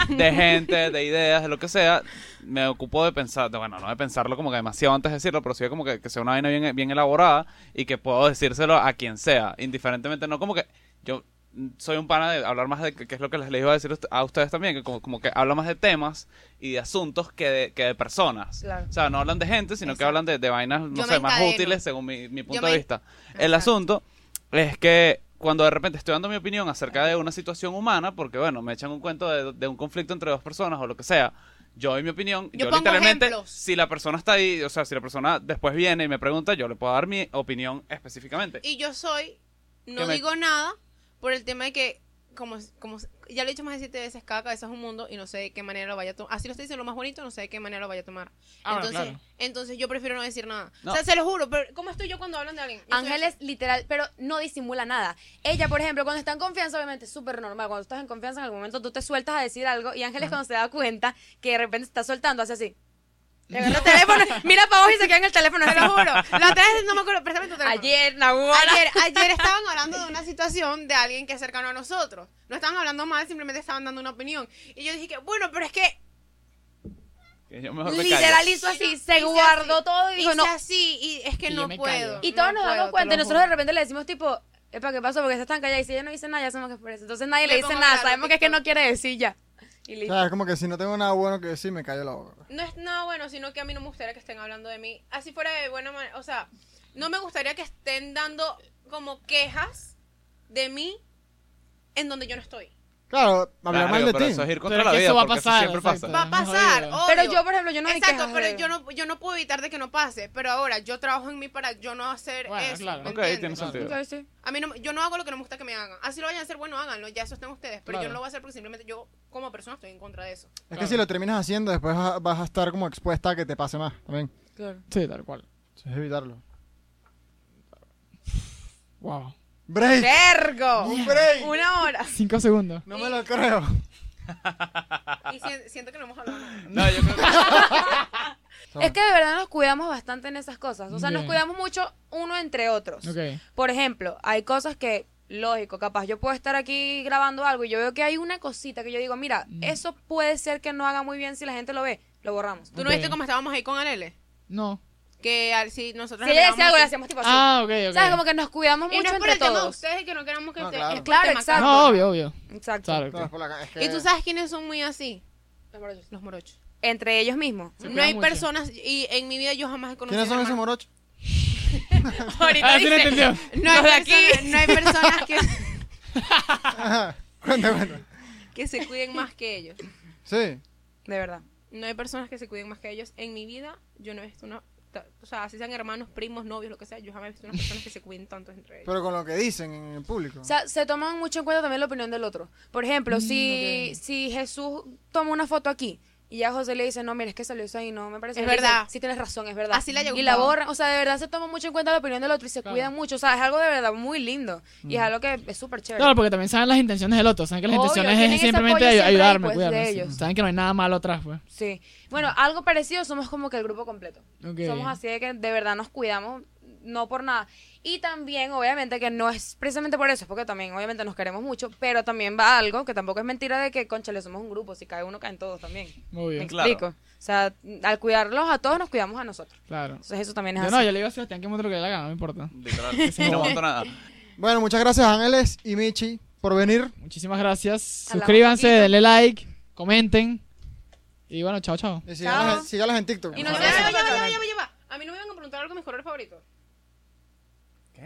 de gente, de ideas, de lo que sea, me ocupo de pensar, de, bueno, no de pensarlo como que demasiado antes de decirlo, pero sí como que, que sea una vaina bien, bien elaborada y que puedo decírselo a quien sea, indiferentemente, no como que yo soy un pana de hablar más de que, que es lo que les, les iba a decir a ustedes también, que como, como que habla más de temas y de asuntos que de, que de personas. Claro. O sea, no hablan de gente, sino que hablan de, de vainas, no Yo sé, me más útiles según mi, mi punto me- de vista. El asunto es que cuando de repente estoy dando mi opinión acerca de una situación humana, porque bueno, me echan un cuento de, de un conflicto entre dos personas o lo que sea, yo doy mi opinión, Yo yo, pongo literalmente, ejemplos. si la persona está ahí, o sea, si la persona después viene y me pregunta, yo le puedo dar mi opinión específicamente. Y yo soy, no me- digo nada por el tema de que, como, como ya lo he dicho más de siete veces, cada cabeza es un mundo y no sé de qué manera lo vaya a tomar. Así lo estoy diciendo lo más bonito, no sé de qué manera lo vaya a tomar. Ah, bueno, entonces, claro. entonces yo prefiero no decir nada. No. O sea, se lo juro, pero ¿cómo estoy yo cuando hablan de alguien? Yo Ángeles, literal, pero no disimula nada. Ella, por ejemplo, cuando está en confianza, obviamente es súper normal. Cuando estás en confianza, en algún momento tú te sueltas a decir algo y Ángeles, cuando se da cuenta que de repente está soltando, hace así. Le el teléfono, [laughs] mira para abajo y se queda en el teléfono. Te lo juro. La otra vez no me acuerdo, préstame tu teléfono. Ayer, Nahuara. Ayer, [laughs] ayer estaban hablando de una situación de alguien que es cercano a nosotros. No estaban hablando mal, simplemente estaban dando una opinión. Y yo dije que, bueno, pero es que Que yo mejor me callo. Literal hizo así, se guardó así, todo y dijo, no. así, y es que no puedo. callo. Y todos no nos puedo, damos cuenta nosotros de repente le decimos tipo, Epa, ¿qué pasó? Porque se están callados y si ella no dice nada, ya sabemos que es por eso. Entonces nadie le, Le dice nada, sabemos que es que no quiere decir ya. Y O listo. sea, es como que si no tengo nada bueno que decir, me callo la boca. No es nada bueno, sino que a mí no me gustaría que estén hablando de mí. Así fuera de buena manera. O sea, no me gustaría que estén dando como quejas de mí en donde yo no estoy. Claro, hablar Claro, mal de pero ti. eso es ir contra Pero la vida, eso va a pasar, eso siempre exacto. pasa. Va a pasar, obvio. Pero yo, por ejemplo, yo no doy Exacto, pero yo no, yo no puedo evitar de que no pase. Pero ahora, yo trabajo en mí para yo no hacer Bueno, eso. claro. ¿me Ok, entiendes? tiene sentido. Ok, sí. A mí no, yo no hago lo que no me gusta que me hagan. Así lo vayan a hacer, bueno, háganlo. Ya eso están ustedes. Pero yo no lo voy a hacer porque simplemente yo, como persona, estoy en contra de eso. Es Claro. que si lo terminas haciendo, después vas a- estar como expuesta a que te pase más también. Claro. Sí, tal cual. Es evitarlo. Wow. ¡Break! ¡Vergo! ¡Un break! Una hora. Cinco segundos. No me lo creo. [laughs] Y si- siento que no hemos hablado nada. No, yo creo que... Es que de verdad nos cuidamos bastante en esas cosas. O sea, nos Bien. cuidamos mucho uno entre otros. Ok. Por ejemplo, hay cosas que, lógico, capaz yo puedo estar aquí grabando algo y yo veo que hay una cosita que yo digo, mira, Mm. eso puede ser que no haga muy bien si la gente lo ve. Lo borramos. ¿Tú no Ok. viste cómo estábamos ahí con Alele? No. Que al- si nosotros Si ella decía algo, le hacemos tipo así. Ah, ok, ok. ¿Sabes? Como que nos cuidamos Y no mucho es por entre el tema de todos. ustedes que no queramos que No, te- claro. es Claro, tema exacto. No, obvio, obvio. Exacto. Claro. No, es por la- es que- ¿Y tú sabes quiénes son muy así? Los morochos. Los morochos. Entre ellos mismos. Se no cuidan hay mucho. personas, y en mi vida yo jamás he conocido ¿Quiénes son esos hermanos- morochos? [laughs] Ahorita Ah, sí lo dice, entendió. no, hay Los de aquí. personas, no hay personas que, [laughs] Ajá. Cuenta, cuenta. que se cuiden más que ellos. Sí. De verdad. No hay personas que se cuiden más que ellos. En mi vida yo no he visto una... O sea, así sean hermanos, primos, novios, lo que sea, yo jamás he visto unas personas que se cuiden tanto entre ellos. Pero con lo que dicen en el público. O sea, se toman mucho en cuenta también la opinión del otro. Por ejemplo, si, ok. si Jesús toma una foto aquí y ya José le dice, no, mira, es que salió eso ahí, no me parece. Es bien", dice, verdad. Sí, tienes razón, es verdad. Así haya Y la borran. O sea, de verdad se toma mucho en cuenta la opinión del otro y se Claro. cuidan mucho. O sea, es algo de verdad muy lindo. Y es algo que es súper chévere. Claro, porque también saben las intenciones del otro. Saben que las Obvio, intenciones es simplemente siempre ayudarme, pues, cuidarme. sí. Saben que no hay nada malo atrás, pues. Sí. Bueno, algo parecido somos como que el grupo completo. Ok. Somos así de que de verdad nos cuidamos, no por nada. Y también, obviamente, que no es precisamente por eso, es porque también, obviamente, nos queremos mucho, pero también va algo que tampoco es mentira de que, conchale, somos un grupo, si cae uno, caen todos también. Muy ¿Me bien. Claro. explico? O sea, al cuidarlos a todos, nos cuidamos a nosotros. Claro. Entonces, eso también es Yo así. no, yo le digo a Sebastián que monte lo que le gana, no me importa. Literal. No monto nada. Bueno, muchas gracias Ángeles y Michi por venir. Muchísimas gracias. Hablamos Suscríbanse, poquito. denle like, comenten. Y bueno, chao, chao. Y sígalos, Chao. en- TikTok. Y no Ya, sé- ya, ya, ya, ya, ya, ya, ya. A mí no me iban a preguntar algo de mis colores favoritos.